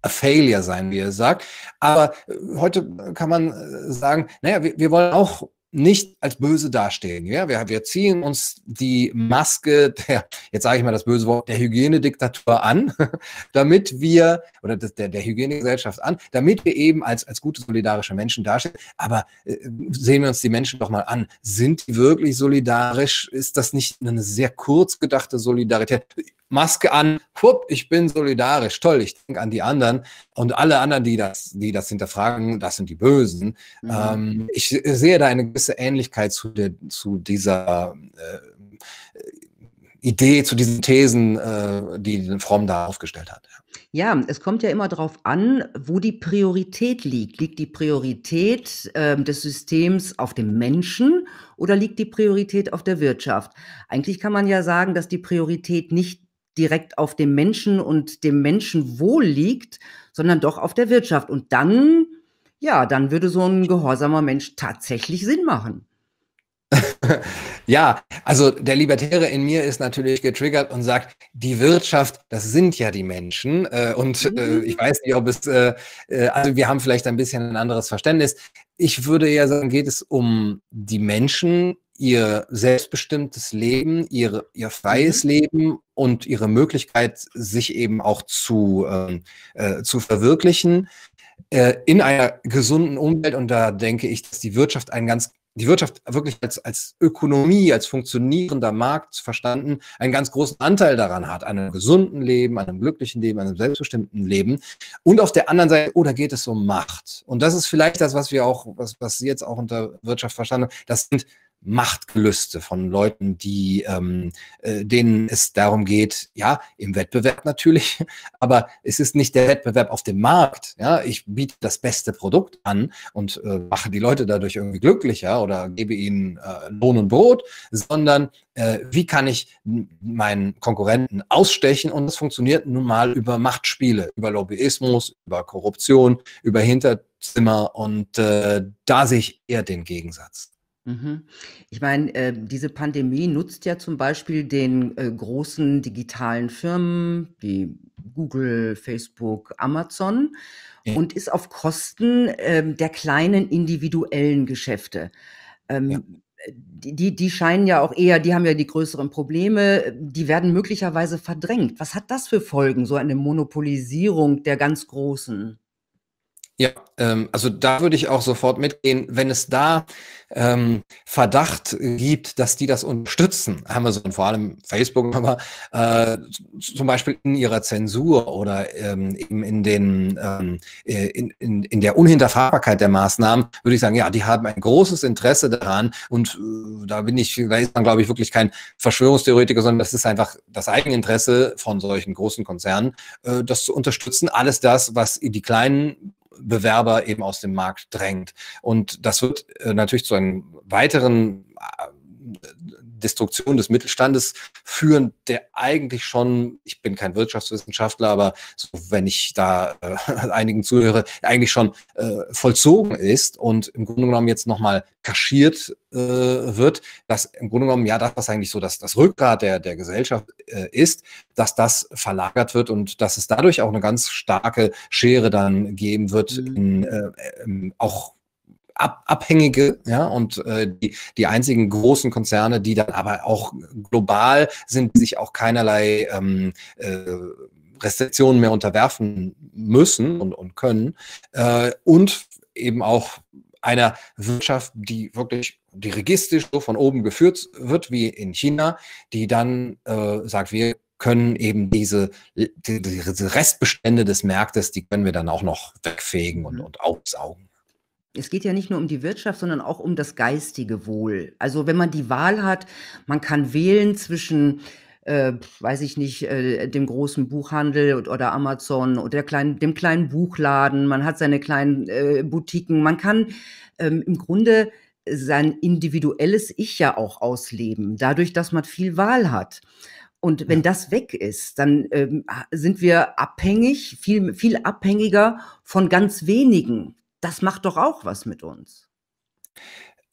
a failure sein, wie er sagt. Aber äh, heute kann man äh, sagen, naja, wir, wir wollen auch nicht als böse dastehen. Ja? Wir, wir ziehen uns die Maske der, jetzt sage ich mal das böse Wort, der Hygienediktatur an, damit wir, oder der, der Hygienegesellschaft an, damit wir eben als, als gute solidarische Menschen dastehen. Aber äh, sehen wir uns die Menschen doch mal an. Sind die wirklich solidarisch? Ist das nicht eine sehr kurz gedachte Solidarität? Maske an, hupp, ich bin solidarisch, toll, ich denke an die anderen und alle anderen, die das, die das hinterfragen, das sind die Bösen. Mhm. Ähm, ich sehe da eine gewisse Ähnlichkeit zu, der, zu dieser äh, Idee, zu diesen Thesen, äh, die Fromm da aufgestellt hat. Ja, es kommt ja immer darauf an, wo die Priorität liegt. Liegt die Priorität äh, des Systems auf dem Menschen oder liegt die Priorität auf der Wirtschaft? Eigentlich kann man ja sagen, dass die Priorität nicht direkt auf dem Menschen und dem Menschenwohl liegt, sondern doch auf der Wirtschaft. Und dann, ja, dann würde so ein gehorsamer Mensch tatsächlich Sinn machen. ja, also der Libertäre in mir ist natürlich getriggert und sagt, die Wirtschaft, das sind ja die Menschen. Äh, und äh, mhm. ich weiß nicht, ob es, äh, äh, also wir haben vielleicht ein bisschen ein anderes Verständnis. Ich würde ja sagen, geht es um die Menschen, ihr selbstbestimmtes Leben, ihre, ihr freies mhm. Leben und ihre Möglichkeit, sich eben auch zu, ähm, äh, zu verwirklichen äh, in einer gesunden Umwelt. Und da denke ich, dass die Wirtschaft einen ganz die Wirtschaft wirklich als, als Ökonomie, als funktionierender Markt verstanden, einen ganz großen Anteil daran hat, einem gesunden Leben, einem glücklichen Leben, einem selbstbestimmten Leben. Und auf der anderen Seite, oh, da geht es um Macht. Und das ist vielleicht das, was wir auch, was, was Sie jetzt auch unter Wirtschaft verstanden haben. Das sind Machtgelüste von Leuten, die ähm, äh, denen es darum geht, ja, im Wettbewerb natürlich, aber es ist nicht der Wettbewerb auf dem Markt. Ja, ich biete das beste Produkt an und äh, mache die Leute dadurch irgendwie glücklicher oder gebe ihnen äh, Lohn und Brot, sondern äh, wie kann ich meinen Konkurrenten ausstechen? Und das funktioniert nun mal über Machtspiele, über Lobbyismus, über Korruption, über Hinterzimmer und äh, da sehe ich eher den Gegensatz. Mhm. Ich meine, äh, diese Pandemie nutzt ja zum Beispiel den äh, großen digitalen Firmen wie Google, Facebook, Amazon Ja. und ist auf Kosten ähm, der kleinen individuellen Geschäfte. Ja. Ähm, die, die scheinen ja auch eher, die haben ja die größeren Probleme, die werden möglicherweise verdrängt. Was hat das für Folgen, so eine Monopolisierung der ganz Großen? Ja, ähm, also da würde ich auch sofort mitgehen, wenn es da ähm, Verdacht gibt, dass die das unterstützen, Amazon, vor allem Facebook, aber äh, zum Beispiel in ihrer Zensur oder ähm, eben in den ähm, äh, in, in, in der Unhinterfragbarkeit der Maßnahmen, würde ich sagen, ja, die haben ein großes Interesse daran und äh, da bin ich, da ist man, glaube ich, wirklich kein Verschwörungstheoretiker, sondern das ist einfach das Eigeninteresse von solchen großen Konzernen, äh, das zu unterstützen, alles das, was die kleinen Bewerber eben aus dem Markt drängt. Und das wird äh, natürlich zu einem weiteren äh, Destruktion des Mittelstandes führen, der eigentlich schon, ich bin kein Wirtschaftswissenschaftler, aber so, wenn ich da äh, einigen zuhöre, eigentlich schon äh, vollzogen ist und im Grunde genommen jetzt nochmal kaschiert äh, wird, dass im Grunde genommen ja das, was eigentlich so das, das Rückgrat der, der Gesellschaft äh, ist, dass das verlagert wird und dass es dadurch auch eine ganz starke Schere dann geben wird, mhm. in, äh, auch Ab Abhängige, ja, und äh, die, die einzigen großen Konzerne, die dann aber auch global sind, die sich auch keinerlei ähm, äh, Restriktionen mehr unterwerfen müssen und, und können. Äh, und eben auch einer Wirtschaft, die wirklich dirigistisch so von oben geführt wird, wie in China, die dann äh, sagt, wir können eben diese, die, diese Restbestände des Marktes, die können wir dann auch noch wegfegen und, mhm. und aufsaugen. Es geht ja nicht nur um die Wirtschaft, sondern auch um das geistige Wohl. Also wenn man die Wahl hat, man kann wählen zwischen, äh, weiß ich nicht, äh, dem großen Buchhandel oder Amazon oder kleinen, dem kleinen Buchladen, man hat seine kleinen äh, Boutiquen, man kann ähm, im Grunde sein individuelles Ich ja auch ausleben, dadurch, dass man viel Wahl hat. Und wenn das weg ist, dann ähm, sind wir abhängig, viel, viel abhängiger von ganz wenigen das macht doch auch was mit uns.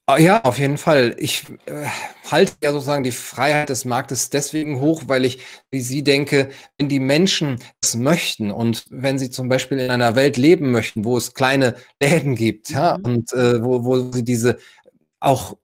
Ah, ja, auf jeden Fall. Ich äh, halte ja sozusagen die Freiheit des Marktes deswegen hoch, weil ich, wie Sie denke, wenn die Menschen es möchten und wenn sie zum Beispiel in einer Welt leben möchten, wo es kleine Läden gibt, ja, mhm. und äh, wo, wo sie diese auch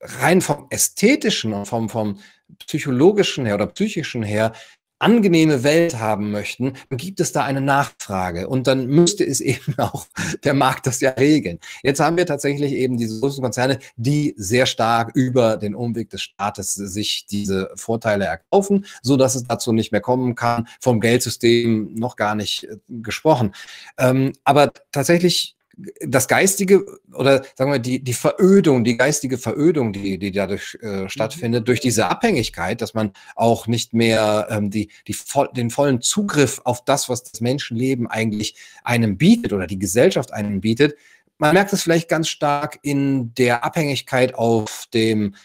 rein vom ästhetischen und vom, vom psychologischen her oder psychischen her angenehme Welt haben möchten, dann gibt es da eine Nachfrage und dann müsste es eben auch der Markt das ja regeln. Jetzt haben wir tatsächlich eben diese großen Konzerne, die sehr stark über den Umweg des Staates sich diese Vorteile erkaufen, so dass es dazu nicht mehr kommen kann. Vom Geldsystem noch gar nicht äh, gesprochen. Ähm, aber tatsächlich das geistige oder sagen wir die die Verödung, die geistige Verödung, die die dadurch äh, mhm. stattfindet, durch diese Abhängigkeit, dass man auch nicht mehr ähm, die die voll, den vollen Zugriff auf das, was das Menschenleben eigentlich einem bietet oder die Gesellschaft einem bietet. Man merkt es vielleicht ganz stark in der Abhängigkeit auf dem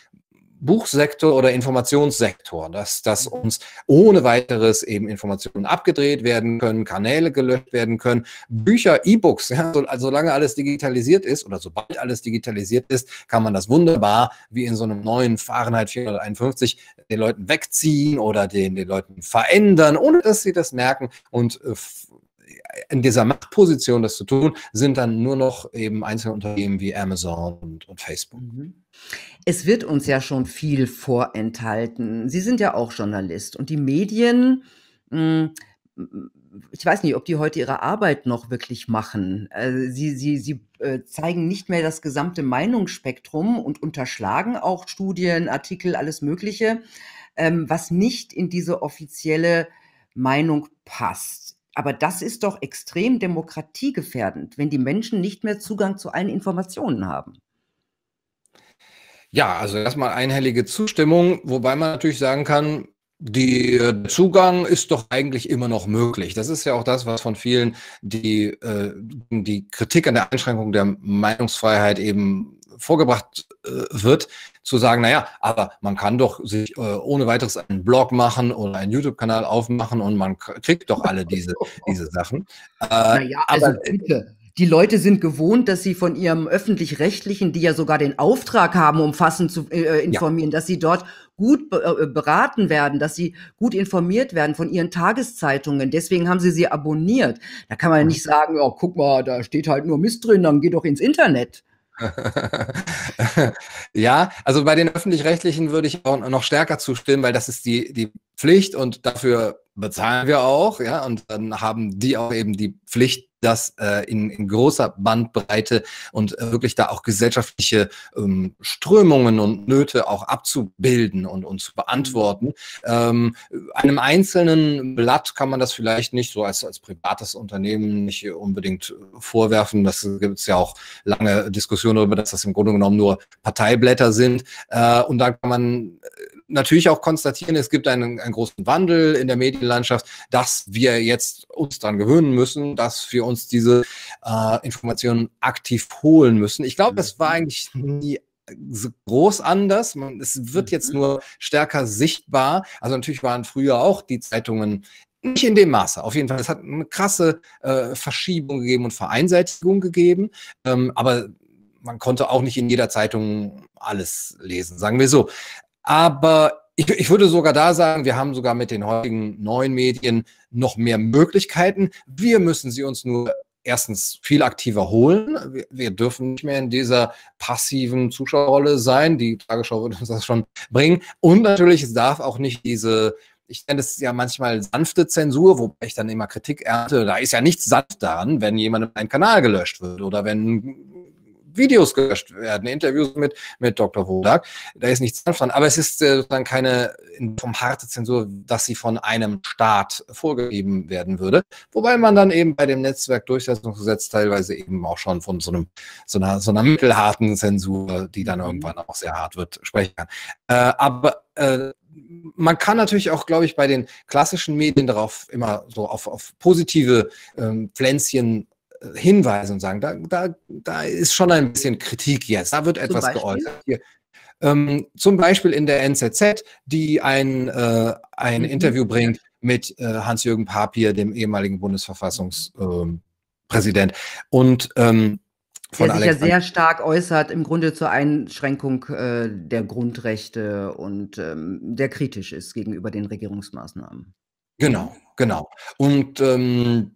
Buchsektor oder Informationssektor, dass, dass mhm. uns ohne weiteres eben Informationen abgedreht werden können, Kanäle gelöscht werden können, Bücher, E-Books, ja, so, also solange alles digitalisiert ist oder sobald alles digitalisiert ist, kann man das wunderbar wie in so einem neuen Fahrenheit 451 den Leuten wegziehen oder den, den Leuten verändern, ohne dass sie das merken und äh, in dieser Machtposition, das zu tun, sind dann nur noch eben einzelne Unternehmen wie Amazon und, und Facebook. Mhm. Es wird uns ja schon viel vorenthalten. Sie sind ja auch Journalist und die Medien, hm, ich weiß nicht, ob die heute ihre Arbeit noch wirklich machen. Also sie sie, sie äh, zeigen nicht mehr das gesamte Meinungsspektrum und unterschlagen auch Studien, Artikel, alles Mögliche, ähm, was nicht in diese offizielle Meinung passt. Aber das ist doch extrem demokratiegefährdend, wenn die Menschen nicht mehr Zugang zu allen Informationen haben. Ja, also erstmal einhellige Zustimmung, wobei man natürlich sagen kann, die äh, Zugang ist doch eigentlich immer noch möglich. Das ist ja auch das, was von vielen die, äh, die Kritik an der Einschränkung der Meinungsfreiheit eben vorgebracht äh, wird, zu sagen, naja, aber man kann doch sich äh, ohne weiteres einen Blog machen oder einen YouTube-Kanal aufmachen und man kriegt doch alle diese, diese Sachen. Äh, naja, also aber, bitte die Leute sind gewohnt, dass sie von ihrem öffentlich-rechtlichen, die ja sogar den Auftrag haben, umfassend zu äh, informieren, ja. dass sie dort gut be äh, beraten werden, dass sie gut informiert werden von ihren Tageszeitungen. Deswegen haben sie sie abonniert. Da kann man ja nicht sagen, oh, guck mal, da steht halt nur Mist drin, dann geh doch ins Internet. ja, also bei den öffentlich-rechtlichen würde ich auch noch stärker zustimmen, weil das ist die, die Pflicht und dafür bezahlen wir auch, ja, und dann haben die auch eben die Pflicht, das äh, in, in großer Bandbreite und äh, wirklich da auch gesellschaftliche ähm, Strömungen und Nöte auch abzubilden und, und zu beantworten. Ähm, einem einzelnen Blatt kann man das vielleicht nicht so als, als privates Unternehmen nicht unbedingt vorwerfen. Das gibt es ja auch lange Diskussionen darüber, dass das im Grunde genommen nur Parteiblätter sind. Äh, und da kann man natürlich auch konstatieren, es gibt einen, einen großen Wandel in der Medienlandschaft, dass wir jetzt uns daran gewöhnen müssen, dass wir uns diese äh, Informationen aktiv holen müssen. Ich glaube, das war eigentlich nie so groß anders. Man, es wird jetzt mhm. nur stärker sichtbar. Also natürlich waren früher auch die Zeitungen nicht in dem Maße, auf jeden Fall. Es hat eine krasse äh, Verschiebung gegeben und Vereinseitigung gegeben. Ähm, aber man konnte auch nicht in jeder Zeitung alles lesen, sagen wir so. Aber ich, ich würde sogar da sagen, wir haben sogar mit den heutigen neuen Medien noch mehr Möglichkeiten. Wir müssen sie uns nur erstens viel aktiver holen. Wir, wir, dürfen nicht mehr in dieser passiven Zuschauerrolle sein. Die Tagesschau wird uns das schon bringen. Und natürlich, es darf auch nicht diese, ich nenne es ja manchmal sanfte Zensur, wobei ich dann immer Kritik ernte. Da ist ja nichts sanft daran, wenn jemandem ein Kanal gelöscht wird oder wenn Videos gelöscht werden, Interviews mit, mit Dr. Wodak. Da ist nichts dran. Aber es ist äh, sozusagen keine vom harte Zensur, dass sie von einem Staat vorgegeben werden würde. Wobei man dann eben bei dem Netzwerkdurchsetzungsgesetz teilweise eben auch schon von so einem, so einer, so einer mittelharten Zensur, die dann mhm. irgendwann auch sehr hart wird, sprechen kann. Äh, aber äh, man kann natürlich auch, glaube ich, bei den klassischen Medien darauf immer so auf, auf positive ähm, Pflänzchen hinweisen und sagen, da, da, da ist schon ein bisschen Kritik jetzt, da wird etwas geäußert. Hier, ähm, zum Beispiel in der NZZ, die ein, äh, ein mhm. Interview bringt mit äh, Hans-Jürgen Papier, dem ehemaligen Bundesverfassungspräsident. Ähm, und ähm, von der sich ja sehr stark äußert, im Grunde zur Einschränkung äh, der Grundrechte und ähm, der kritisch ist gegenüber den Regierungsmaßnahmen. Genau, genau. Und ähm,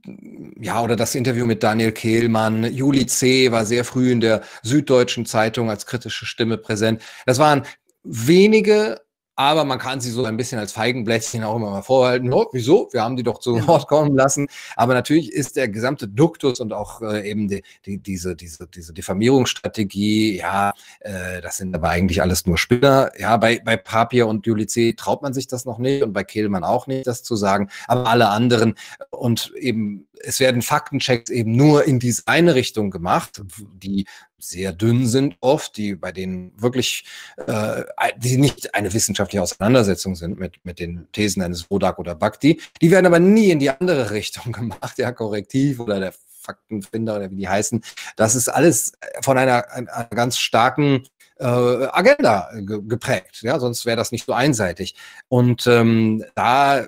ja, oder das Interview mit Daniel Kehlmann, Juli C. war sehr früh in der Süddeutschen Zeitung als kritische Stimme präsent. Das waren wenige aber man kann sie so ein bisschen als Feigenblättchen auch immer mal vorhalten. Oh, wieso? Wir haben die doch zu Wort kommen lassen. Aber natürlich ist der gesamte Duktus und auch äh, eben die, die, diese, diese, diese Diffamierungsstrategie, ja, äh, das sind aber eigentlich alles nur Spinner. Ja, bei, bei Papier und Julice traut man sich das noch nicht und bei Kehlmann auch nicht, das zu sagen. Aber alle anderen und eben es werden Faktenchecks eben nur in diese eine Richtung gemacht, die sehr dünn sind oft, die bei denen wirklich, äh, die nicht eine wissenschaftliche Auseinandersetzung sind mit, mit den Thesen eines Wodak oder Bhakti. Die werden aber nie in die andere Richtung gemacht, ja, Korrektiv oder der Faktenfinder oder wie die heißen. Das ist alles von einer, einer ganz starken äh, Agenda geprägt. Ja, sonst wäre das nicht so einseitig. Und ähm, da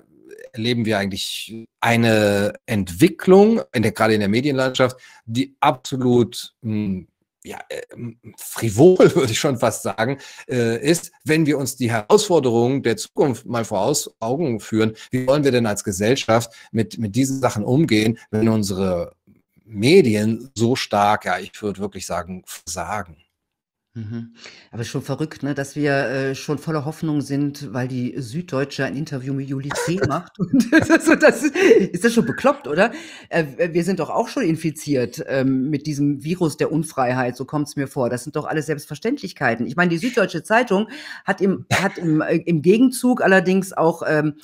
erleben wir eigentlich eine Entwicklung, in der, gerade in der Medienlandschaft, die absolut mh, hm, ja, äh, frivol, würde ich schon fast sagen, äh, ist, wenn wir uns die Herausforderungen der Zukunft mal vor Augen führen. Wie wollen wir denn als Gesellschaft mit, mit diesen Sachen umgehen, wenn unsere Medien so stark, ja, ich würde wirklich sagen, versagen? Mhm. Aber schon verrückt, ne, dass wir, äh, schon voller Hoffnung sind, weil die Süddeutsche ein Interview mit Juli C. macht. Und also das ist das schon bekloppt, oder? Äh, wir sind doch auch schon infiziert, ähm, mit diesem Virus der Unfreiheit, so kommt es mir vor. Das sind doch alles Selbstverständlichkeiten. Ich meine, die Süddeutsche Zeitung hat im hat im äh, im Gegenzug allerdings auch, ähm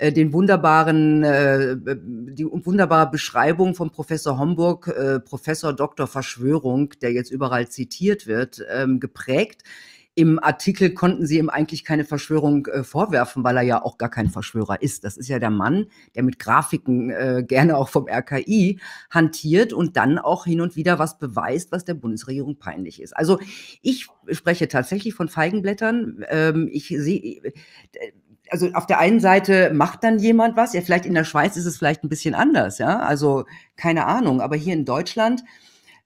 äh, den wunderbaren, äh, die wunderbare Beschreibung von Professor Homburg, äh, Professor Dr. Verschwörung, der jetzt überall zitiert wird, ähm, geprägt. Im Artikel konnten sie ihm eigentlich keine Verschwörung äh, vorwerfen, weil er ja auch gar kein Verschwörer ist. Das ist ja der Mann, der mit Grafiken äh, gerne auch vom RKI hantiert und dann auch hin und wieder was beweist, was der Bundesregierung peinlich ist. Also ich spreche tatsächlich von Feigenblättern. Ähm, ich sehe also auf der einen Seite macht dann jemand was, ja, vielleicht in der Schweiz ist es vielleicht ein bisschen anders, ja, also keine Ahnung, aber hier in Deutschland,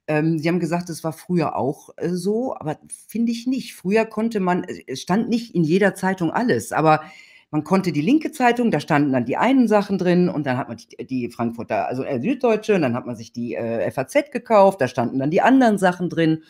ähm, Sie haben gesagt, es war früher auch äh, so, aber finde ich nicht. Früher konnte man, es stand nicht in jeder Zeitung alles, aber man konnte die linke Zeitung, da standen dann die einen Sachen drin und dann hat man die, die Frankfurter, also äh, Süddeutsche, und dann hat man sich die äh, FAZ gekauft, da standen dann die anderen Sachen drin.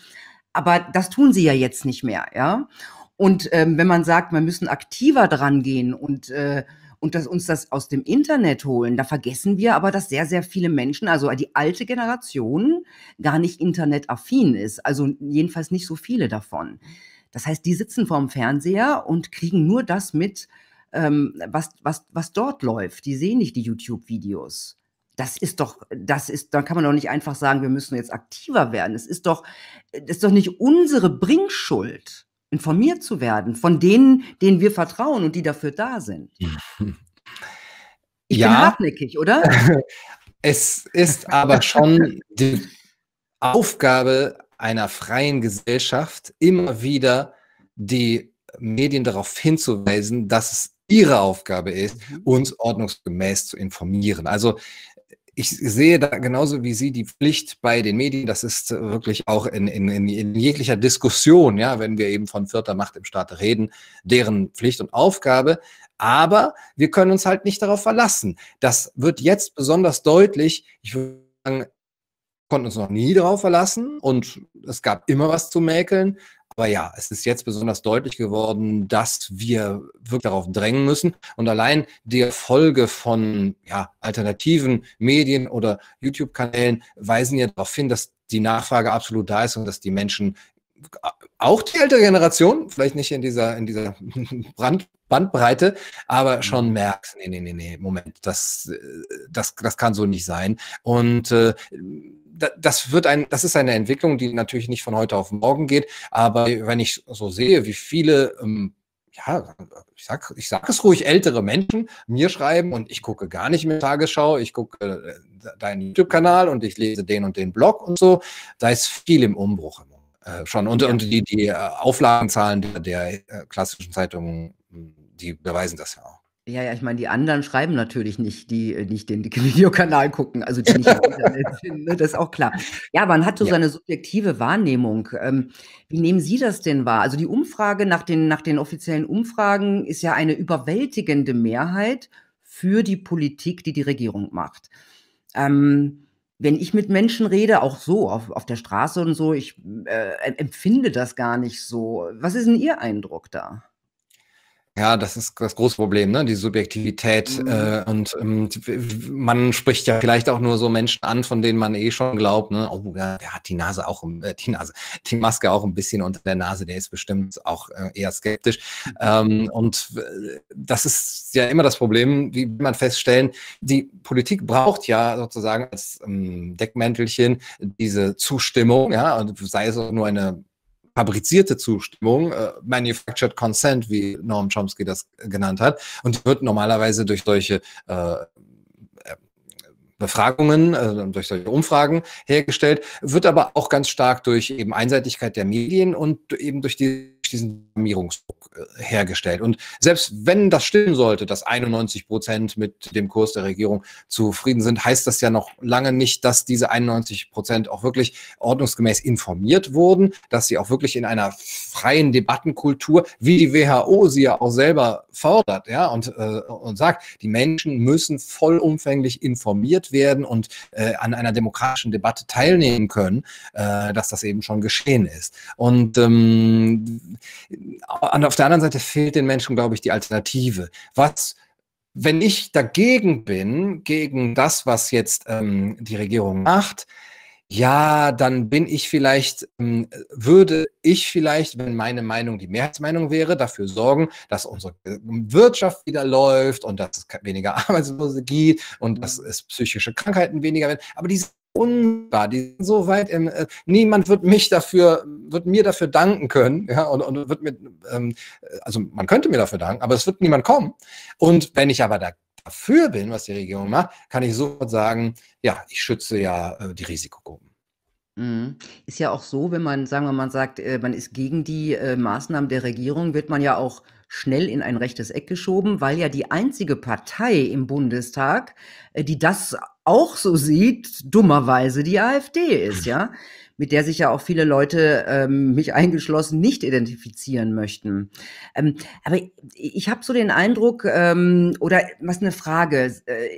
Aber das tun sie ja jetzt nicht mehr, ja. Und ähm, wenn man sagt, wir müssen aktiver dran gehen und, äh, und das, uns das aus dem Internet holen, da vergessen wir aber, dass sehr, sehr viele Menschen, also die alte Generation, gar nicht internetaffin ist. Also jedenfalls nicht so viele davon. Das heißt, die sitzen vorm Fernseher und kriegen nur das mit, ähm, was, was, was dort läuft. Die sehen nicht die YouTube-Videos. Das ist doch, das ist, da kann man doch nicht einfach sagen, wir müssen jetzt aktiver werden. Es ist doch, das ist doch nicht unsere Bringschuld informiert zu werden von denen, denen wir vertrauen und die dafür da sind. Ich ja, bin hartnäckig, oder? es ist aber schon die Aufgabe einer freien Gesellschaft, immer wieder die Medien darauf hinzuweisen, dass es ihre Aufgabe ist, mhm. uns ordnungsgemäß zu informieren. Also ich sehe da genauso wie Sie die Pflicht bei den Medien, das ist wirklich auch in, in, in jeglicher Diskussion, ja, wenn wir eben von vierter Macht im Staat reden, deren Pflicht und Aufgabe. Aber wir können uns halt nicht darauf verlassen. Das wird jetzt besonders deutlich. Ich würde sagen, konnten uns noch nie darauf verlassen und es gab immer was zu mäkeln. Aber ja, es ist jetzt besonders deutlich geworden, dass wir wirklich darauf drängen müssen. Und allein die Erfolge von ja, alternativen Medien oder YouTube-Kanälen weisen ja darauf hin, dass die Nachfrage absolut da ist und dass die Menschen, auch die ältere Generation, vielleicht nicht in dieser, in dieser Brand, Bandbreite, aber schon mhm. merkt, nee, nee, nee, nee, Moment, das, das, das kann so nicht sein. Und äh, das wird ein, das ist eine Entwicklung, die natürlich nicht von heute auf morgen geht. Aber wenn ich so sehe, wie viele, ähm, ja, ich sag, ich sag es ruhig, ältere Menschen mir schreiben und ich gucke gar nicht mehr Tagesschau, ich gucke äh, deinen YouTube-Kanal und ich lese den und den Blog und so. Da ist viel im Umbruch äh, schon. Und, ja. und die, die äh, Auflagenzahlen der, der äh, klassischen Zeitungen, die beweisen das ja auch. Ja, ja, ich meine, die anderen schreiben natürlich nicht, die nicht den Videokanal gucken, also die nicht im Internet sind, ne? Das ist auch klar. Ja, man hat so ja. seine subjektive Wahrnehmung. Ähm, wie nehmen Sie das denn wahr? Also die Umfrage nach den, nach den offiziellen Umfragen ist ja eine überwältigende Mehrheit für die Politik, die die Regierung macht. Ähm, wenn ich mit Menschen rede, auch so auf, auf der Straße und so, ich äh, empfinde das gar nicht so. Was ist denn Ihr Eindruck da? Ja, das ist das große Problem, ne? die Subjektivität. Mhm. Äh, und ähm, man spricht ja vielleicht auch nur so Menschen an, von denen man eh schon glaubt, ne? oh, ja, der hat die Nase auch, äh, die Nase, die Maske auch ein bisschen unter der Nase, der ist bestimmt auch äh, eher skeptisch. Ähm, und äh, das ist ja immer das Problem, wie man feststellen, die Politik braucht ja sozusagen als ähm, Deckmäntelchen diese Zustimmung, ja, und sei es nur eine fabrizierte Zustimmung, äh, Manufactured Consent, wie Noam Chomsky das genannt hat. Und wird normalerweise durch solche äh, Befragungen, äh, durch solche Umfragen hergestellt, wird aber auch ganz stark durch eben Einseitigkeit der Medien und eben durch die diesen Normierungsdruck äh, hergestellt. Und selbst wenn das stimmen sollte, dass 91 Prozent mit dem Kurs der Regierung zufrieden sind, heißt das ja noch lange nicht, dass diese 91 Prozent auch wirklich ordnungsgemäß informiert wurden, dass sie auch wirklich in einer freien Debattenkultur, wie die WHO sie ja auch selber fordert, ja, und, äh, und sagt, die Menschen müssen vollumfänglich informiert werden und äh, an einer demokratischen Debatte teilnehmen können, äh, dass das eben schon geschehen ist. Und ähm, und auf der anderen Seite fehlt den Menschen, glaube ich, die Alternative. Was wenn ich dagegen bin, gegen das, was jetzt ähm, die Regierung macht, ja, dann bin ich vielleicht, ähm, würde ich vielleicht, wenn meine Meinung die Mehrheitsmeinung wäre, dafür sorgen, dass unsere Wirtschaft wieder läuft und dass es weniger Arbeitslose gibt und dass es psychische Krankheiten weniger werden. Aber diese unwahr, die sind so weit im, äh, niemand wird mich dafür, wird mir dafür danken können, ja, und, und wird mir, ähm, also man könnte mir dafür danken, aber es wird niemand kommen. Und wenn ich aber da dafür bin, was die Regierung macht, kann ich sofort sagen, ja, ich schütze ja äh, die Risikogruppen. Mhm. Ist ja auch so, wenn man, sagen wir mal, sagt, äh, man ist gegen die äh, Maßnahmen der Regierung, wird man ja auch schnell in ein rechtes Eck geschoben, weil ja die einzige Partei im Bundestag, äh, die das auch so sieht, dummerweise die AfD ist, ja, mit der sich ja auch viele Leute, ähm, mich eingeschlossen, nicht identifizieren möchten. Ähm, aber ich habe so den Eindruck, ähm, oder was eine Frage, äh,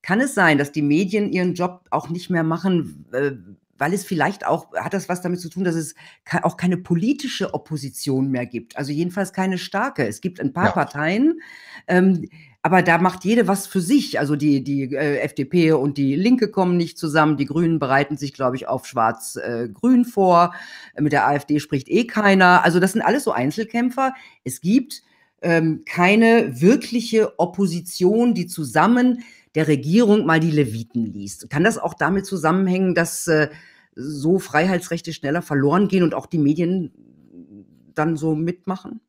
kann es sein, dass die Medien ihren Job auch nicht mehr machen, äh, weil es vielleicht auch, hat das was damit zu tun, dass es auch keine politische Opposition mehr gibt. Also jedenfalls keine starke. Es gibt ein paar ja. Parteien, ähm, aber da macht jede was für sich. Also die, die äh, FDP und die Linke kommen nicht zusammen. Die Grünen bereiten sich, glaube ich, auf Schwarz-Grün äh, vor. Mit der AfD spricht eh keiner. Also das sind alles so Einzelkämpfer. Es gibt ähm, keine wirkliche Opposition, die zusammen der Regierung mal die Leviten liest. Kann das auch damit zusammenhängen, dass äh, so Freiheitsrechte schneller verloren gehen und auch die Medien dann so mitmachen?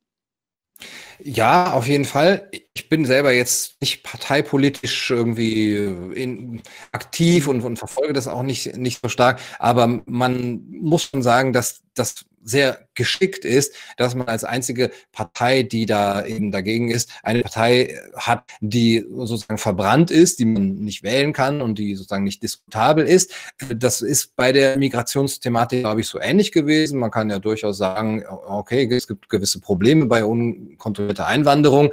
Ja, auf jeden Fall. Ich bin selber jetzt nicht parteipolitisch irgendwie in, aktiv und, und, verfolge das auch nicht, nicht so stark. Aber man muss schon sagen, dass das sehr geschickt ist, dass man als einzige Partei, die da eben dagegen ist, eine Partei hat, die sozusagen verbrannt ist, die man nicht wählen kann und die sozusagen nicht diskutabel ist. Das ist bei der Migrationsthematik, glaube ich, so ähnlich gewesen. Man kann ja durchaus sagen, okay, es gibt gewisse Probleme bei unkontrollierter Einwanderung,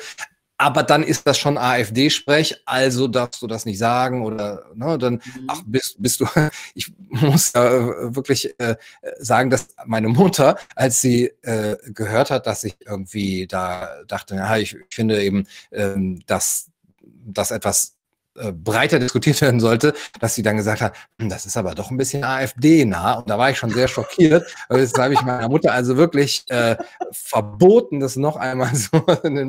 aber dann ist das schon AfD-Sprech, also darfst du das nicht sagen oder ne, dann, mhm. ach, bist, bist du, ich muss äh, wirklich äh, sagen, dass meine Mutter, als sie äh, gehört hat, dass ich irgendwie da dachte, ja, ich, ich finde eben, ähm, dass das etwas äh, breiter diskutiert werden sollte, dass sie dann gesagt hat, hm, das ist aber doch ein bisschen AfD-nah. Und da war ich schon sehr schockiert. Jetzt habe ich meiner Mutter also wirklich äh, verboten, das noch einmal so.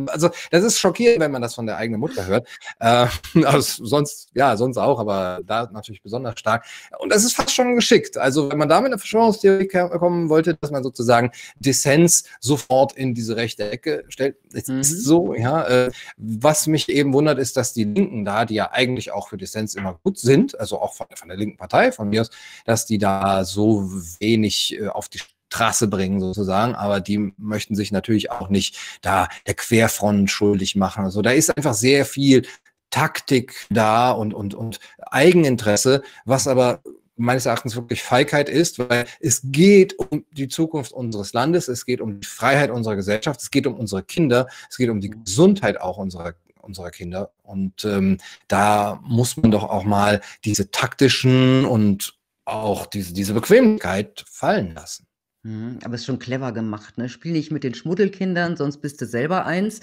Also das ist schockierend, wenn man das von der eigenen Mutter hört. Äh, also sonst, ja, sonst auch, aber da natürlich besonders stark. Und das ist fast schon geschickt. Also wenn man da mit einer Verschwörungstheorie kommen wollte, dass man sozusagen Dissens sofort in diese rechte Ecke stellt, es mhm. ist so, ja. Äh, was mich eben wundert, ist, dass die Linken da, die ja eigentlich auch für Dissens immer gut sind, also auch von, von der linken Partei, von mir aus, dass die da so wenig äh, auf die Straße bringen sozusagen, aber die möchten sich natürlich auch nicht da der Querfront schuldig machen. Also da ist einfach sehr viel Taktik da und, und, und Eigeninteresse, was aber meines Erachtens wirklich Feigheit ist, weil es geht um die Zukunft unseres Landes, es geht um die Freiheit unserer Gesellschaft, es geht um unsere Kinder, es geht um die Gesundheit auch unserer unserer Kinder. Und ähm, da muss man doch auch mal diese taktischen und auch diese, diese Bequemlichkeit fallen lassen. Mhm, aber ist schon clever gemacht, ne? Spiel nicht mit den Schmuddelkindern, sonst bist du selber eins.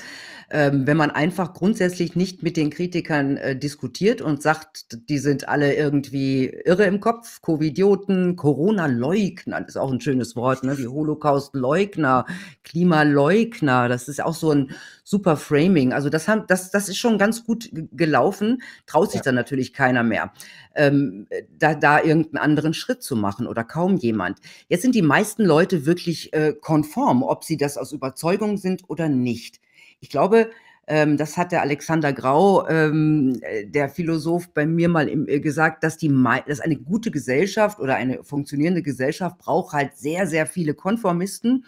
Ähm, wenn man einfach grundsätzlich nicht mit den Kritikern äh, diskutiert und sagt, die sind alle irgendwie irre im Kopf, Covidioten, Corona-Leugner, das ist auch ein schönes Wort, ne? Wie Holocaust-Leugner, Klimaleugner, das ist auch so ein super Framing. Also das haben, das, das ist schon ganz gut gelaufen, traut sich ja. dann natürlich keiner mehr, ähm, da, da irgendeinen anderen Schritt zu machen oder kaum jemand. Jetzt sind die meisten Leute wirklich äh, konform, ob sie das aus Überzeugung sind oder nicht. Ich glaube, ähm, das hat der Alexander Grau, ähm, der Philosoph, bei mir mal im, äh, gesagt, dass, die, dass eine gute Gesellschaft oder eine funktionierende Gesellschaft braucht halt sehr, sehr viele Konformisten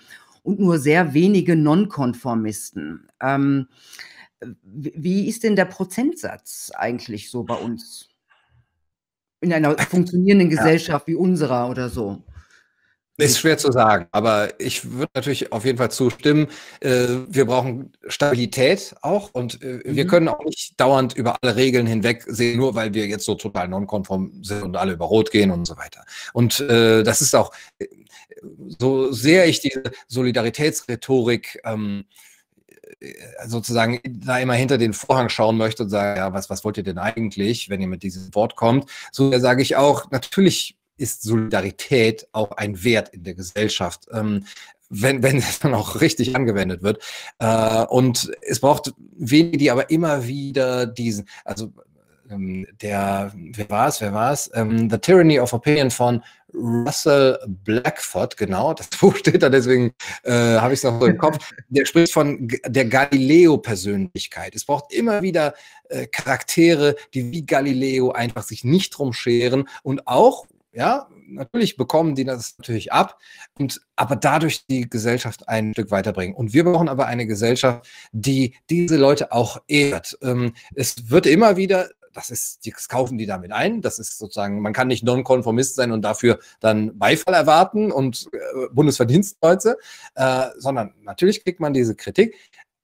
und nur sehr wenige Nonkonformisten. Ähm, wie ist denn der Prozentsatz eigentlich so bei uns? In einer funktionierenden Gesellschaft ja. wie unserer oder so? Ist schwer zu sagen, aber ich würde natürlich auf jeden Fall zustimmen. Äh, wir brauchen Stabilität auch und äh, mhm. wir können auch nicht dauernd über alle Regeln hinweg sehen, nur weil wir jetzt so total nonkonform sind und alle über Rot gehen und so weiter. Und äh, das ist auch, so sehr ich diese Solidaritätsrhetorik ähm, sozusagen da immer hinter den Vorhang schauen möchte und sage, ja, was, was wollt ihr denn eigentlich, wenn ihr mit diesem Wort kommt? So sage ich auch, natürlich ist Solidarität auch ein Wert in der Gesellschaft. Ähm, wenn, wenn es dann auch richtig angewendet wird. Äh, und es braucht wenige, die aber immer wieder diesen, also ähm, der, wer war es, wer war es? Ähm, The Tyranny of Opinion von Russell Blackford, genau, das Buch steht da, deswegen äh, habe ich es noch so im Kopf. Der spricht von der Galileo-Persönlichkeit. Es braucht immer wieder äh, Charaktere, die wie Galileo einfach sich nicht drum scheren und auch ja, natürlich bekommen die das natürlich ab, und, aber dadurch die Gesellschaft ein Stück weiterbringen. Und wir brauchen aber eine Gesellschaft, die diese Leute auch ehrt. Ähm, es wird immer wieder das ist, das kaufen die damit ein. Das ist sozusagen, man kann nicht Nonkonformist sein und dafür dann Beifall erwarten und äh, Bundesverdienstkreuze, äh, sondern natürlich kriegt man diese Kritik.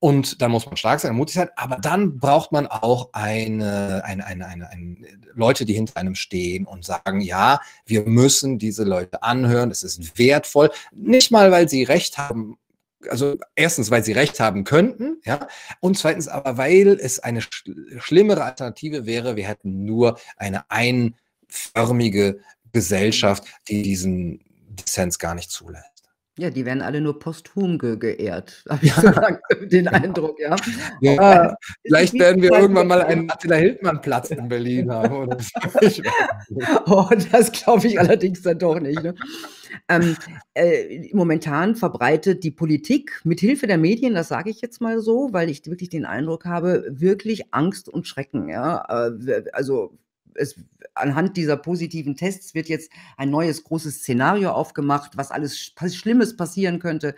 Und da muss man stark sein, mutig sein, aber dann braucht man auch eine, eine, eine, eine, eine, Leute, die hinter einem stehen und sagen, ja, wir müssen diese Leute anhören, es ist wertvoll. Nicht mal, weil sie recht haben, also erstens, weil sie recht haben könnten, ja, und zweitens aber, weil es eine sch schlimmere Alternative wäre, wir hätten nur eine einförmige Gesellschaft, die diesen Dissens gar nicht zulässt. Ja, die werden alle nur posthum ge geehrt, habe ich so den Eindruck, ja. ja äh, vielleicht werden wir irgendwann mal einen Attila Hildmann-Platz in Berlin haben. Oder oh, das glaube ich allerdings dann doch nicht. Ne? Ähm, äh, momentan verbreitet die Politik mit Hilfe der Medien, das sage ich jetzt mal so, weil ich wirklich den Eindruck habe, wirklich Angst und Schrecken. Ja? Äh, also es, anhand dieser positiven Tests wird jetzt ein neues großes Szenario aufgemacht, was alles Schlimmes passieren könnte.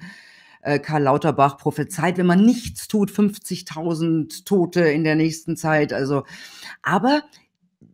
Äh, Karl Lauterbach prophezeit, wenn man nichts tut, 50.000 Tote in der nächsten Zeit. Also, aber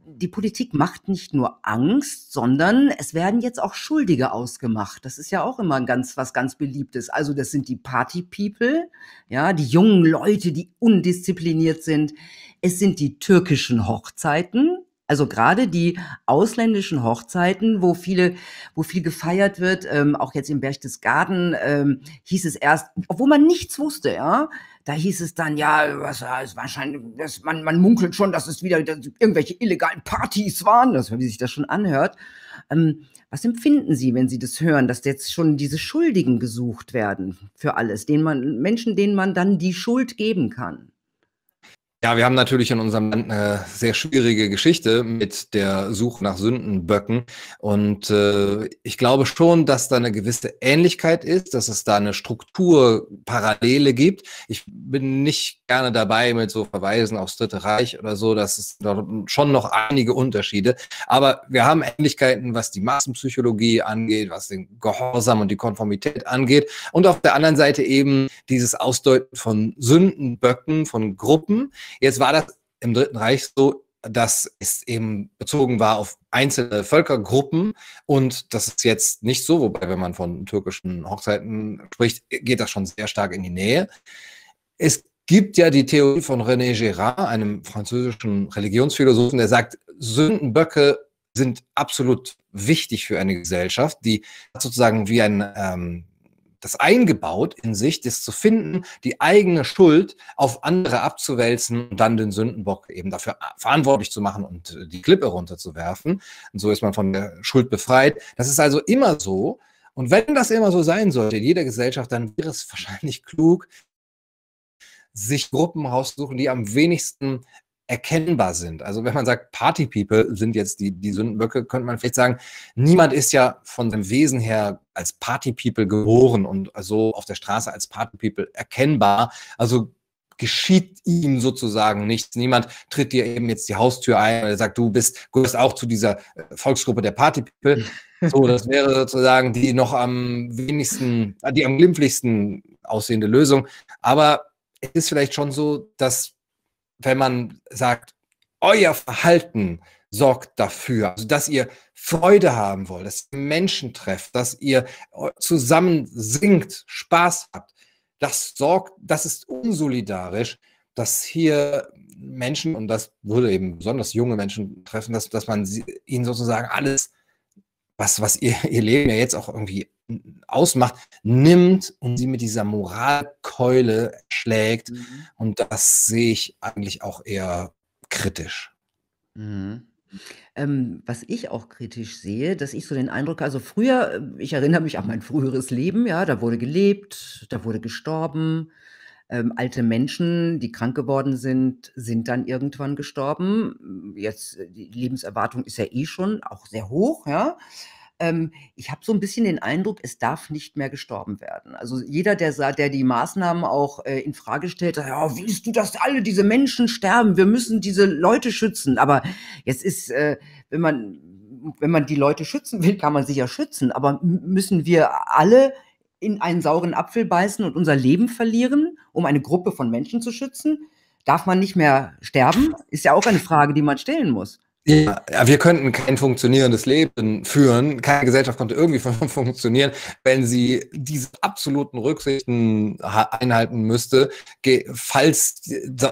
die Politik macht nicht nur Angst, sondern es werden jetzt auch Schuldige ausgemacht. Das ist ja auch immer ganz, was ganz beliebtes. Also das sind die Party People, ja, die jungen Leute, die undiszipliniert sind. Es sind die türkischen Hochzeiten, also gerade die ausländischen Hochzeiten, wo viele, wo viel gefeiert wird, ähm, auch jetzt im Berchtesgaden, ähm, hieß es erst, obwohl man nichts wusste, ja, da hieß es dann, ja, was ist wahrscheinlich, das, man, man munkelt schon, dass es wieder dass irgendwelche illegalen Partys waren, das, wie sich das schon anhört. Ähm, was empfinden Sie, wenn Sie das hören, dass jetzt schon diese Schuldigen gesucht werden für alles, denen man, Menschen, denen man dann die Schuld geben kann? Ja, wir haben natürlich in unserem Land eine sehr schwierige Geschichte mit der Suche nach Sündenböcken. Und äh, ich glaube schon, dass da eine gewisse Ähnlichkeit ist, dass es da eine Strukturparallele gibt. Ich bin nicht gerne dabei mit so Verweisen aufs Dritte Reich oder so. Das ist schon noch einige Unterschiede. Aber wir haben Ähnlichkeiten, was die Massenpsychologie angeht, was den Gehorsam und die Konformität angeht. Und auf der anderen Seite eben dieses Ausdeuten von Sündenböcken, von Gruppen Jetzt war das im Dritten Reich so, dass es eben bezogen war auf einzelne Völkergruppen und das ist jetzt nicht so, wobei wenn man von türkischen Hochzeiten spricht, geht das schon sehr stark in die Nähe. Es gibt ja die Theorie von René Girard, einem französischen Religionsphilosophen, der sagt, Sündenböcke sind absolut wichtig für eine Gesellschaft, die sozusagen wie ein ähm, das eingebaut in sich, das zu finden, die eigene Schuld auf andere abzuwälzen und dann den Sündenbock eben dafür verantwortlich zu machen und äh, die Klippe runterzuwerfen. Und so ist man von der Schuld befreit. Das ist also immer so. Und wenn das immer so sein sollte in jeder Gesellschaft, dann wäre es wahrscheinlich klug, sich Gruppen rauszusuchen, die am wenigsten erkennbar sind. Also wenn man sagt, Party People sind jetzt die, die Sündenböcke, könnte man vielleicht sagen, niemand ist ja von seinem Wesen her als Party People geboren und so auf der Straße als Party People erkennbar. Also geschieht ihm sozusagen nichts. Niemand tritt dir eben jetzt die Haustür ein und sagt, du bist, gehörst auch zu dieser äh, Volksgruppe der Party People. So, das wäre sozusagen die noch am wenigsten, die am glimpflichsten aussehende Lösung. Aber es ist vielleicht schon so, dass wenn man sagt, euer Verhalten sorgt dafür, also dass ihr Freude haben wollt, dass ihr Menschen trefft, dass ihr zusammen singt, Spaß habt, das sorgt, das ist unsolidarisch, dass hier Menschen, und das würde eben besonders junge Menschen treffen, dass, dass man sie, ihnen sozusagen alles, was, was ihr, ihr Leben ja jetzt auch irgendwie ausmacht, nimmt und sie mit dieser Moralkeule schlägt. Mhm. Und das sehe ich eigentlich auch eher kritisch. Mhm. Ähm, was ich auch kritisch sehe, dass ich so den Eindruck also früher äh, ich erinnere mich an mein früheres Leben, ja, da wurde gelebt, da wurde gestorben. Ähm, alte Menschen, die krank geworden sind, sind dann irgendwann gestorben. Jetzt äh, die Lebenserwartung ist ja eh schon auch sehr hoch, ja ähm, ich habe so ein bisschen den Eindruck, es darf nicht mehr gestorben werden. Also jeder, der der die Maßnahmen auch äh, in Frage stellt, sagt, ja, willst du, dass alle diese Menschen sterben? Wir müssen diese Leute schützen. Aber jetzt ist, äh, wenn man wenn man die Leute schützen will, kann man sich ja schützen. Aber müssen wir alle in einen sauren Apfel beißen und unser Leben verlieren, um eine Gruppe von Menschen zu schützen? Darf man nicht mehr sterben? Ist ja auch eine Frage, die man stellen muss. Ja, wir könnten kein funktionierendes Leben führen. Keine Gesellschaft konnte irgendwie funktionieren, wenn sie diese absoluten Rücksichten einhalten müsste, falls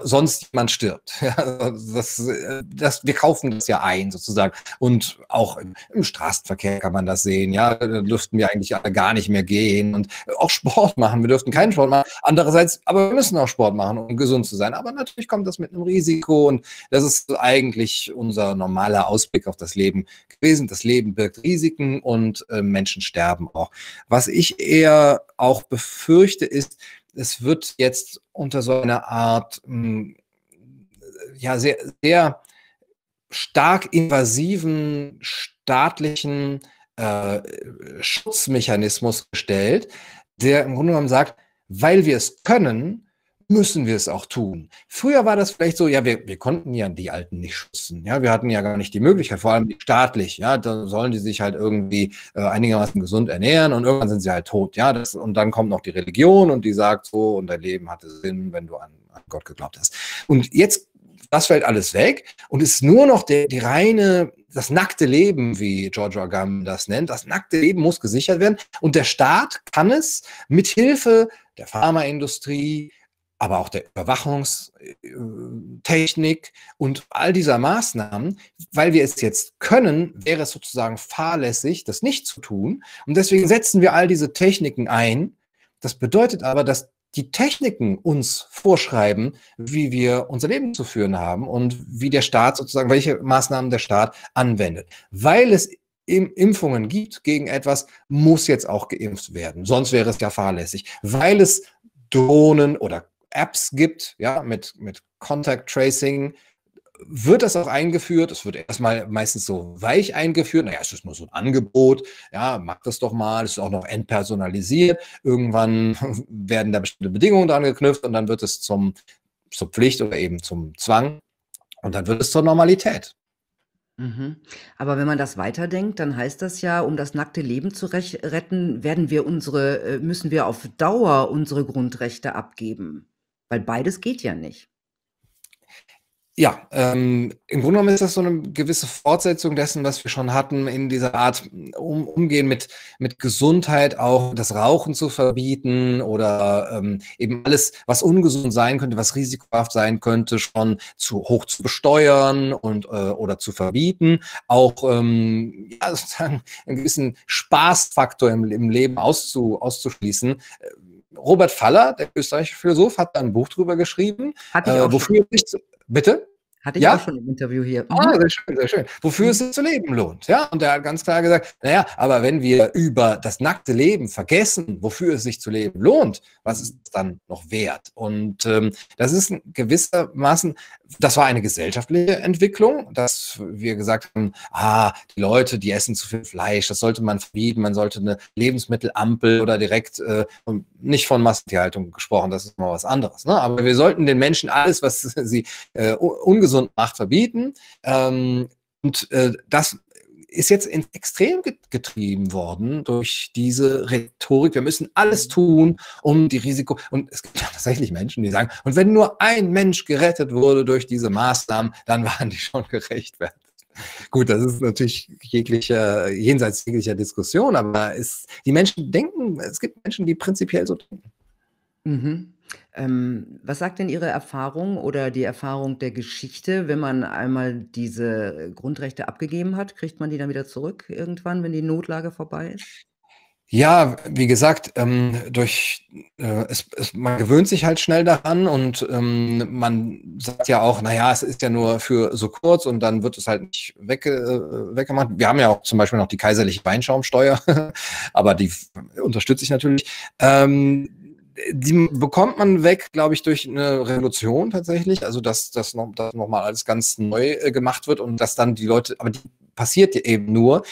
sonst jemand stirbt. Ja, das, das, wir kaufen das ja ein, sozusagen. Und auch im, Straßenverkehr kann man das sehen. Ja, da dürften wir eigentlich gar nicht mehr gehen und auch Sport machen. Wir dürften keinen Sport machen. Andererseits, aber wir müssen auch Sport machen, um gesund zu sein. Aber natürlich kommt das mit einem Risiko und das ist eigentlich unser normaler Ausblick auf das Leben gewesen. Das Leben birgt Risiken und äh, Menschen sterben auch. Was ich eher auch befürchte, ist, es wird jetzt unter so einer Art, mh, hm, ja, sehr, sehr stark invasiven staatlichen äh, Schutzmechanismus gestellt, der im Grunde genommen sagt, weil wir es können, müssen wir es auch tun. Früher war das vielleicht so, ja, wir, wir konnten ja die Alten nicht schützen. Ja, wir hatten ja gar nicht die Möglichkeit, vor allem staatlich. Ja, da sollen die sich halt irgendwie äh, einigermaßen gesund ernähren und irgendwann sind sie halt tot. Ja, das, und dann kommt noch die Religion und die sagt so, und dein Leben hatte Sinn, wenn du an, an Gott geglaubt hast. Und jetzt, das fällt alles weg und ist nur noch der, die reine das nackte Leben, wie George Agam das nennt, das nackte Leben muss gesichert werden und der Staat kann es mit Hilfe der Pharmaindustrie, aber auch der Überwachungstechnik und all dieser Maßnahmen, weil wir es jetzt können, wäre es sozusagen fahrlässig, das nicht zu tun. Und deswegen setzen wir all diese Techniken ein. Das bedeutet aber, dass die Techniken uns vorschreiben, wie wir unser Leben zu führen haben und wie der Staat sozusagen, welche Maßnahmen der Staat anwendet. Weil es Impfungen gibt gegen etwas, muss jetzt auch geimpft werden. Sonst wäre es ja fahrlässig. Weil es Drohnen oder Apps gibt, ja, mit, mit Contact Tracing, wird das auch eingeführt. Es wird erstmal meistens so weich eingeführt. Naja, es ist nur so ein Angebot. Ja, mach das doch mal. Es ist auch noch entpersonalisiert. Irgendwann werden da bestimmte Bedingungen dran geknüpft und dann wird es zum, zur Pflicht oder eben zum Zwang. Und dann wird es zur Normalität. Mhm. Aber wenn man das weiterdenkt, dann heißt das ja, um das nackte Leben zu retten, werden wir unsere, äh, müssen wir auf Dauer unsere Grundrechte abgeben. Weil beides geht ja nicht. Ja, ähm, im Grunde genommen ist das so eine gewisse Fortsetzung dessen, was wir schon hatten, in dieser Art um, Umgehen mit, mit Gesundheit, auch das Rauchen zu verbieten oder ähm, eben alles, was ungesund sein könnte, was risikohaft sein könnte, schon zu hoch zu besteuern und äh, oder zu verbieten. Auch ähm, ja, sozusagen einen gewissen Spaßfaktor im, im Leben auszu, auszuschließen. Robert Faller, der österreichische Philosoph, hat da ein Buch drüber geschrieben, äh, wofür sich Bitte? Hatte ich ja? auch schon im Interview hier. Ah, mhm. sehr schön, sehr schön. Wofür es sich zu leben lohnt. Ja, und er hat ganz klar gesagt, naja, aber wenn wir über das nackte Leben vergessen, wofür es sich zu leben lohnt, was ist es dann noch wert? Und ähm, das ist gewissermaßen, das war eine gesellschaftliche Entwicklung, dass wir gesagt haben, ah, die Leute, die essen zu viel Fleisch, das sollte man verbieten, man sollte eine Lebensmittelampel oder direkt, äh, nicht von Massentierhaltung gesprochen, das ist mal was anderes. Ne? Aber wir sollten den Menschen alles, was sie äh, ungesund Macht verbieten. Ähm, und äh, das ist jetzt ins Extrem getrieben worden durch diese Rhetorik. Wir müssen alles tun, um die Risiko. Und es gibt ja tatsächlich Menschen, die sagen, und wenn nur ein Mensch gerettet wurde durch diese Maßnahmen, dann waren die schon gerechtfertigt. Gut, das ist natürlich jeglicher, jenseits jeglicher Diskussion, aber es, die Menschen denken, es gibt Menschen, die prinzipiell so denken. Mhm. Ähm, was sagt denn Ihre Erfahrung oder die Erfahrung der Geschichte, wenn man einmal diese Grundrechte abgegeben hat? Kriegt man die dann wieder zurück irgendwann, wenn die Notlage vorbei ist? Ja, wie gesagt, ähm, durch äh, es, es, man gewöhnt sich halt schnell daran und ähm, man sagt ja auch, naja, es ist ja nur für so kurz und dann wird es halt nicht wegge äh, weggemacht. Wir haben ja auch zum Beispiel noch die kaiserliche Weinschaumsteuer, aber die unterstütze ich natürlich. Ähm, die bekommt man weg, glaube ich, durch eine Revolution tatsächlich. Also, dass das noch, dass noch alles ganz neu äh, gemacht wird und dass dann die Leute, aber die passiert eben nur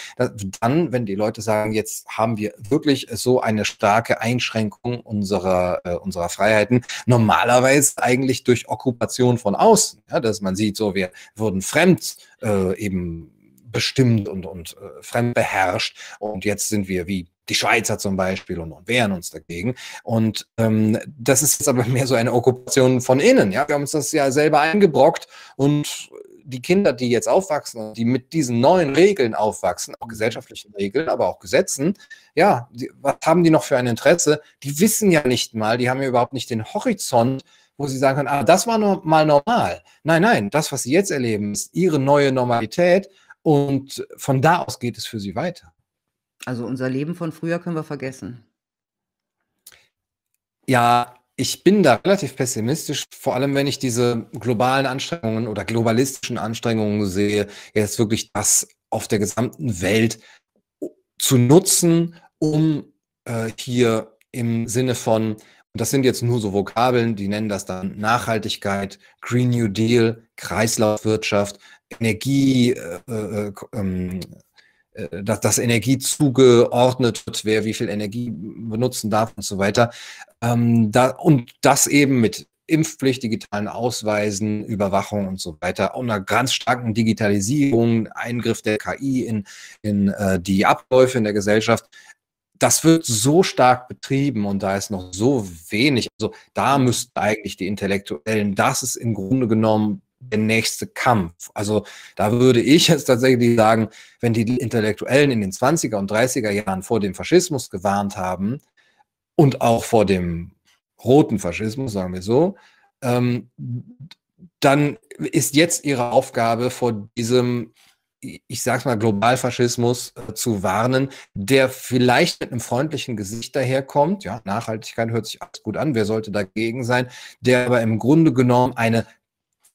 dann, wenn die Leute sagen, jetzt haben wir wirklich so eine starke Einschränkung unserer, äh, unserer Freiheiten. Normalerweise eigentlich durch Okkupation von außen, ja, dass man sieht, so wir wurden fremd äh, eben bestimmt und, und äh, fremd beherrscht und jetzt sind wir wie die Schweizer zum Beispiel und, und wehren uns dagegen. Und ähm, das ist jetzt aber mehr so eine Okkupation von innen. Ja, wir haben uns das ja selber eingebrockt und die Kinder, die jetzt aufwachsen, die mit diesen neuen Regeln aufwachsen, auch gesellschaftlichen Regeln, aber auch Gesetzen, ja, die, was haben die noch für ein Interesse? Die wissen ja nicht mal, die haben ja überhaupt nicht den Horizont, wo sie sagen können, ah, das war noch mal normal. Nein, nein, das, was sie jetzt erleben, ist ihre neue Normalität und von da aus geht es für sie weiter. Also unser Leben von früher können wir vergessen. Ja, ich bin da relativ pessimistisch, vor allem wenn ich diese globalen Anstrengungen oder globalistischen Anstrengungen sehe, jetzt wirklich das auf der gesamten Welt zu nutzen, um äh, hier im Sinne von, und das sind jetzt nur so Vokabeln, die nennen das dann Nachhaltigkeit, Green New Deal, Kreislaufwirtschaft, Energie, äh, äh, ähm, äh, dass, dass Energie zugeordnet wird, wer wie viel Energie benutzen darf und so weiter. Ähm, da, und das eben mit Impfpflicht, digitalen Ausweisen, Überwachung und so weiter, und einer ganz starken Digitalisierung, Eingriff der KI in, in äh, die Abläufe in der Gesellschaft. Das wird so stark betrieben und da ist noch so wenig. Also da müssten eigentlich die Intellektuellen, das ist im Grunde genommen der nächste Kampf. Also da würde ich jetzt tatsächlich sagen, wenn die Intellektuellen in den 20er und 30er Jahren vor dem Faschismus gewarnt haben und auch vor dem roten Faschismus, sagen wir so, ähm, dann ist jetzt ihre Aufgabe vor diesem, ich sag's mal, Globalfaschismus äh, zu warnen, der vielleicht mit einem freundlichen Gesicht daherkommt. Ja, Nachhaltigkeit hört sich alles gut an, wer sollte dagegen sein, der aber im Grunde genommen eine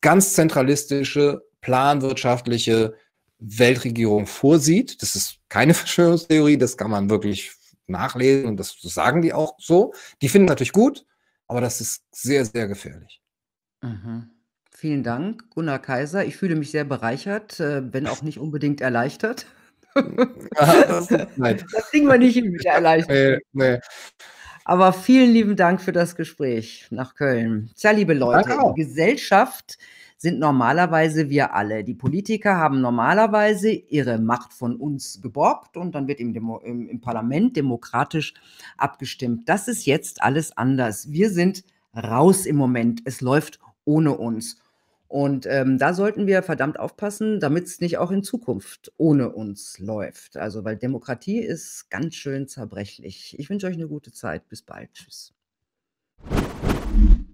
ganz zentralistische, planwirtschaftliche Weltregierung vorsieht. Das ist keine Verschwörungstheorie, das kann man wirklich nachlesen und das sagen die auch so. Die finden natürlich gut, aber das ist sehr, sehr gefährlich. Mhm. Vielen Dank, Gunnar Kaiser. Ich fühle mich sehr bereichert, äh, wenn auch nicht unbedingt erleichtert. das, das kriegen wir nicht hin mit der Erleichterung. Nee, nee. Aber vielen lieben Dank für das Gespräch nach Köln. Tja, liebe Leute, die Gesellschaft sind normalerweise wir alle. Die Politiker haben normalerweise ihre Macht von uns geborgt und dann wird im, Demo im, im Parlament demokratisch abgestimmt. Das ist jetzt alles anders. Wir sind raus im Moment. Es läuft ohne uns. Und ähm, da sollten wir verdammt aufpassen, damit es nicht auch in Zukunft ohne uns läuft. Also, weil Demokratie ist ganz schön zerbrechlich. Ich wünsche euch eine gute Zeit. Bis bald. Tschüss.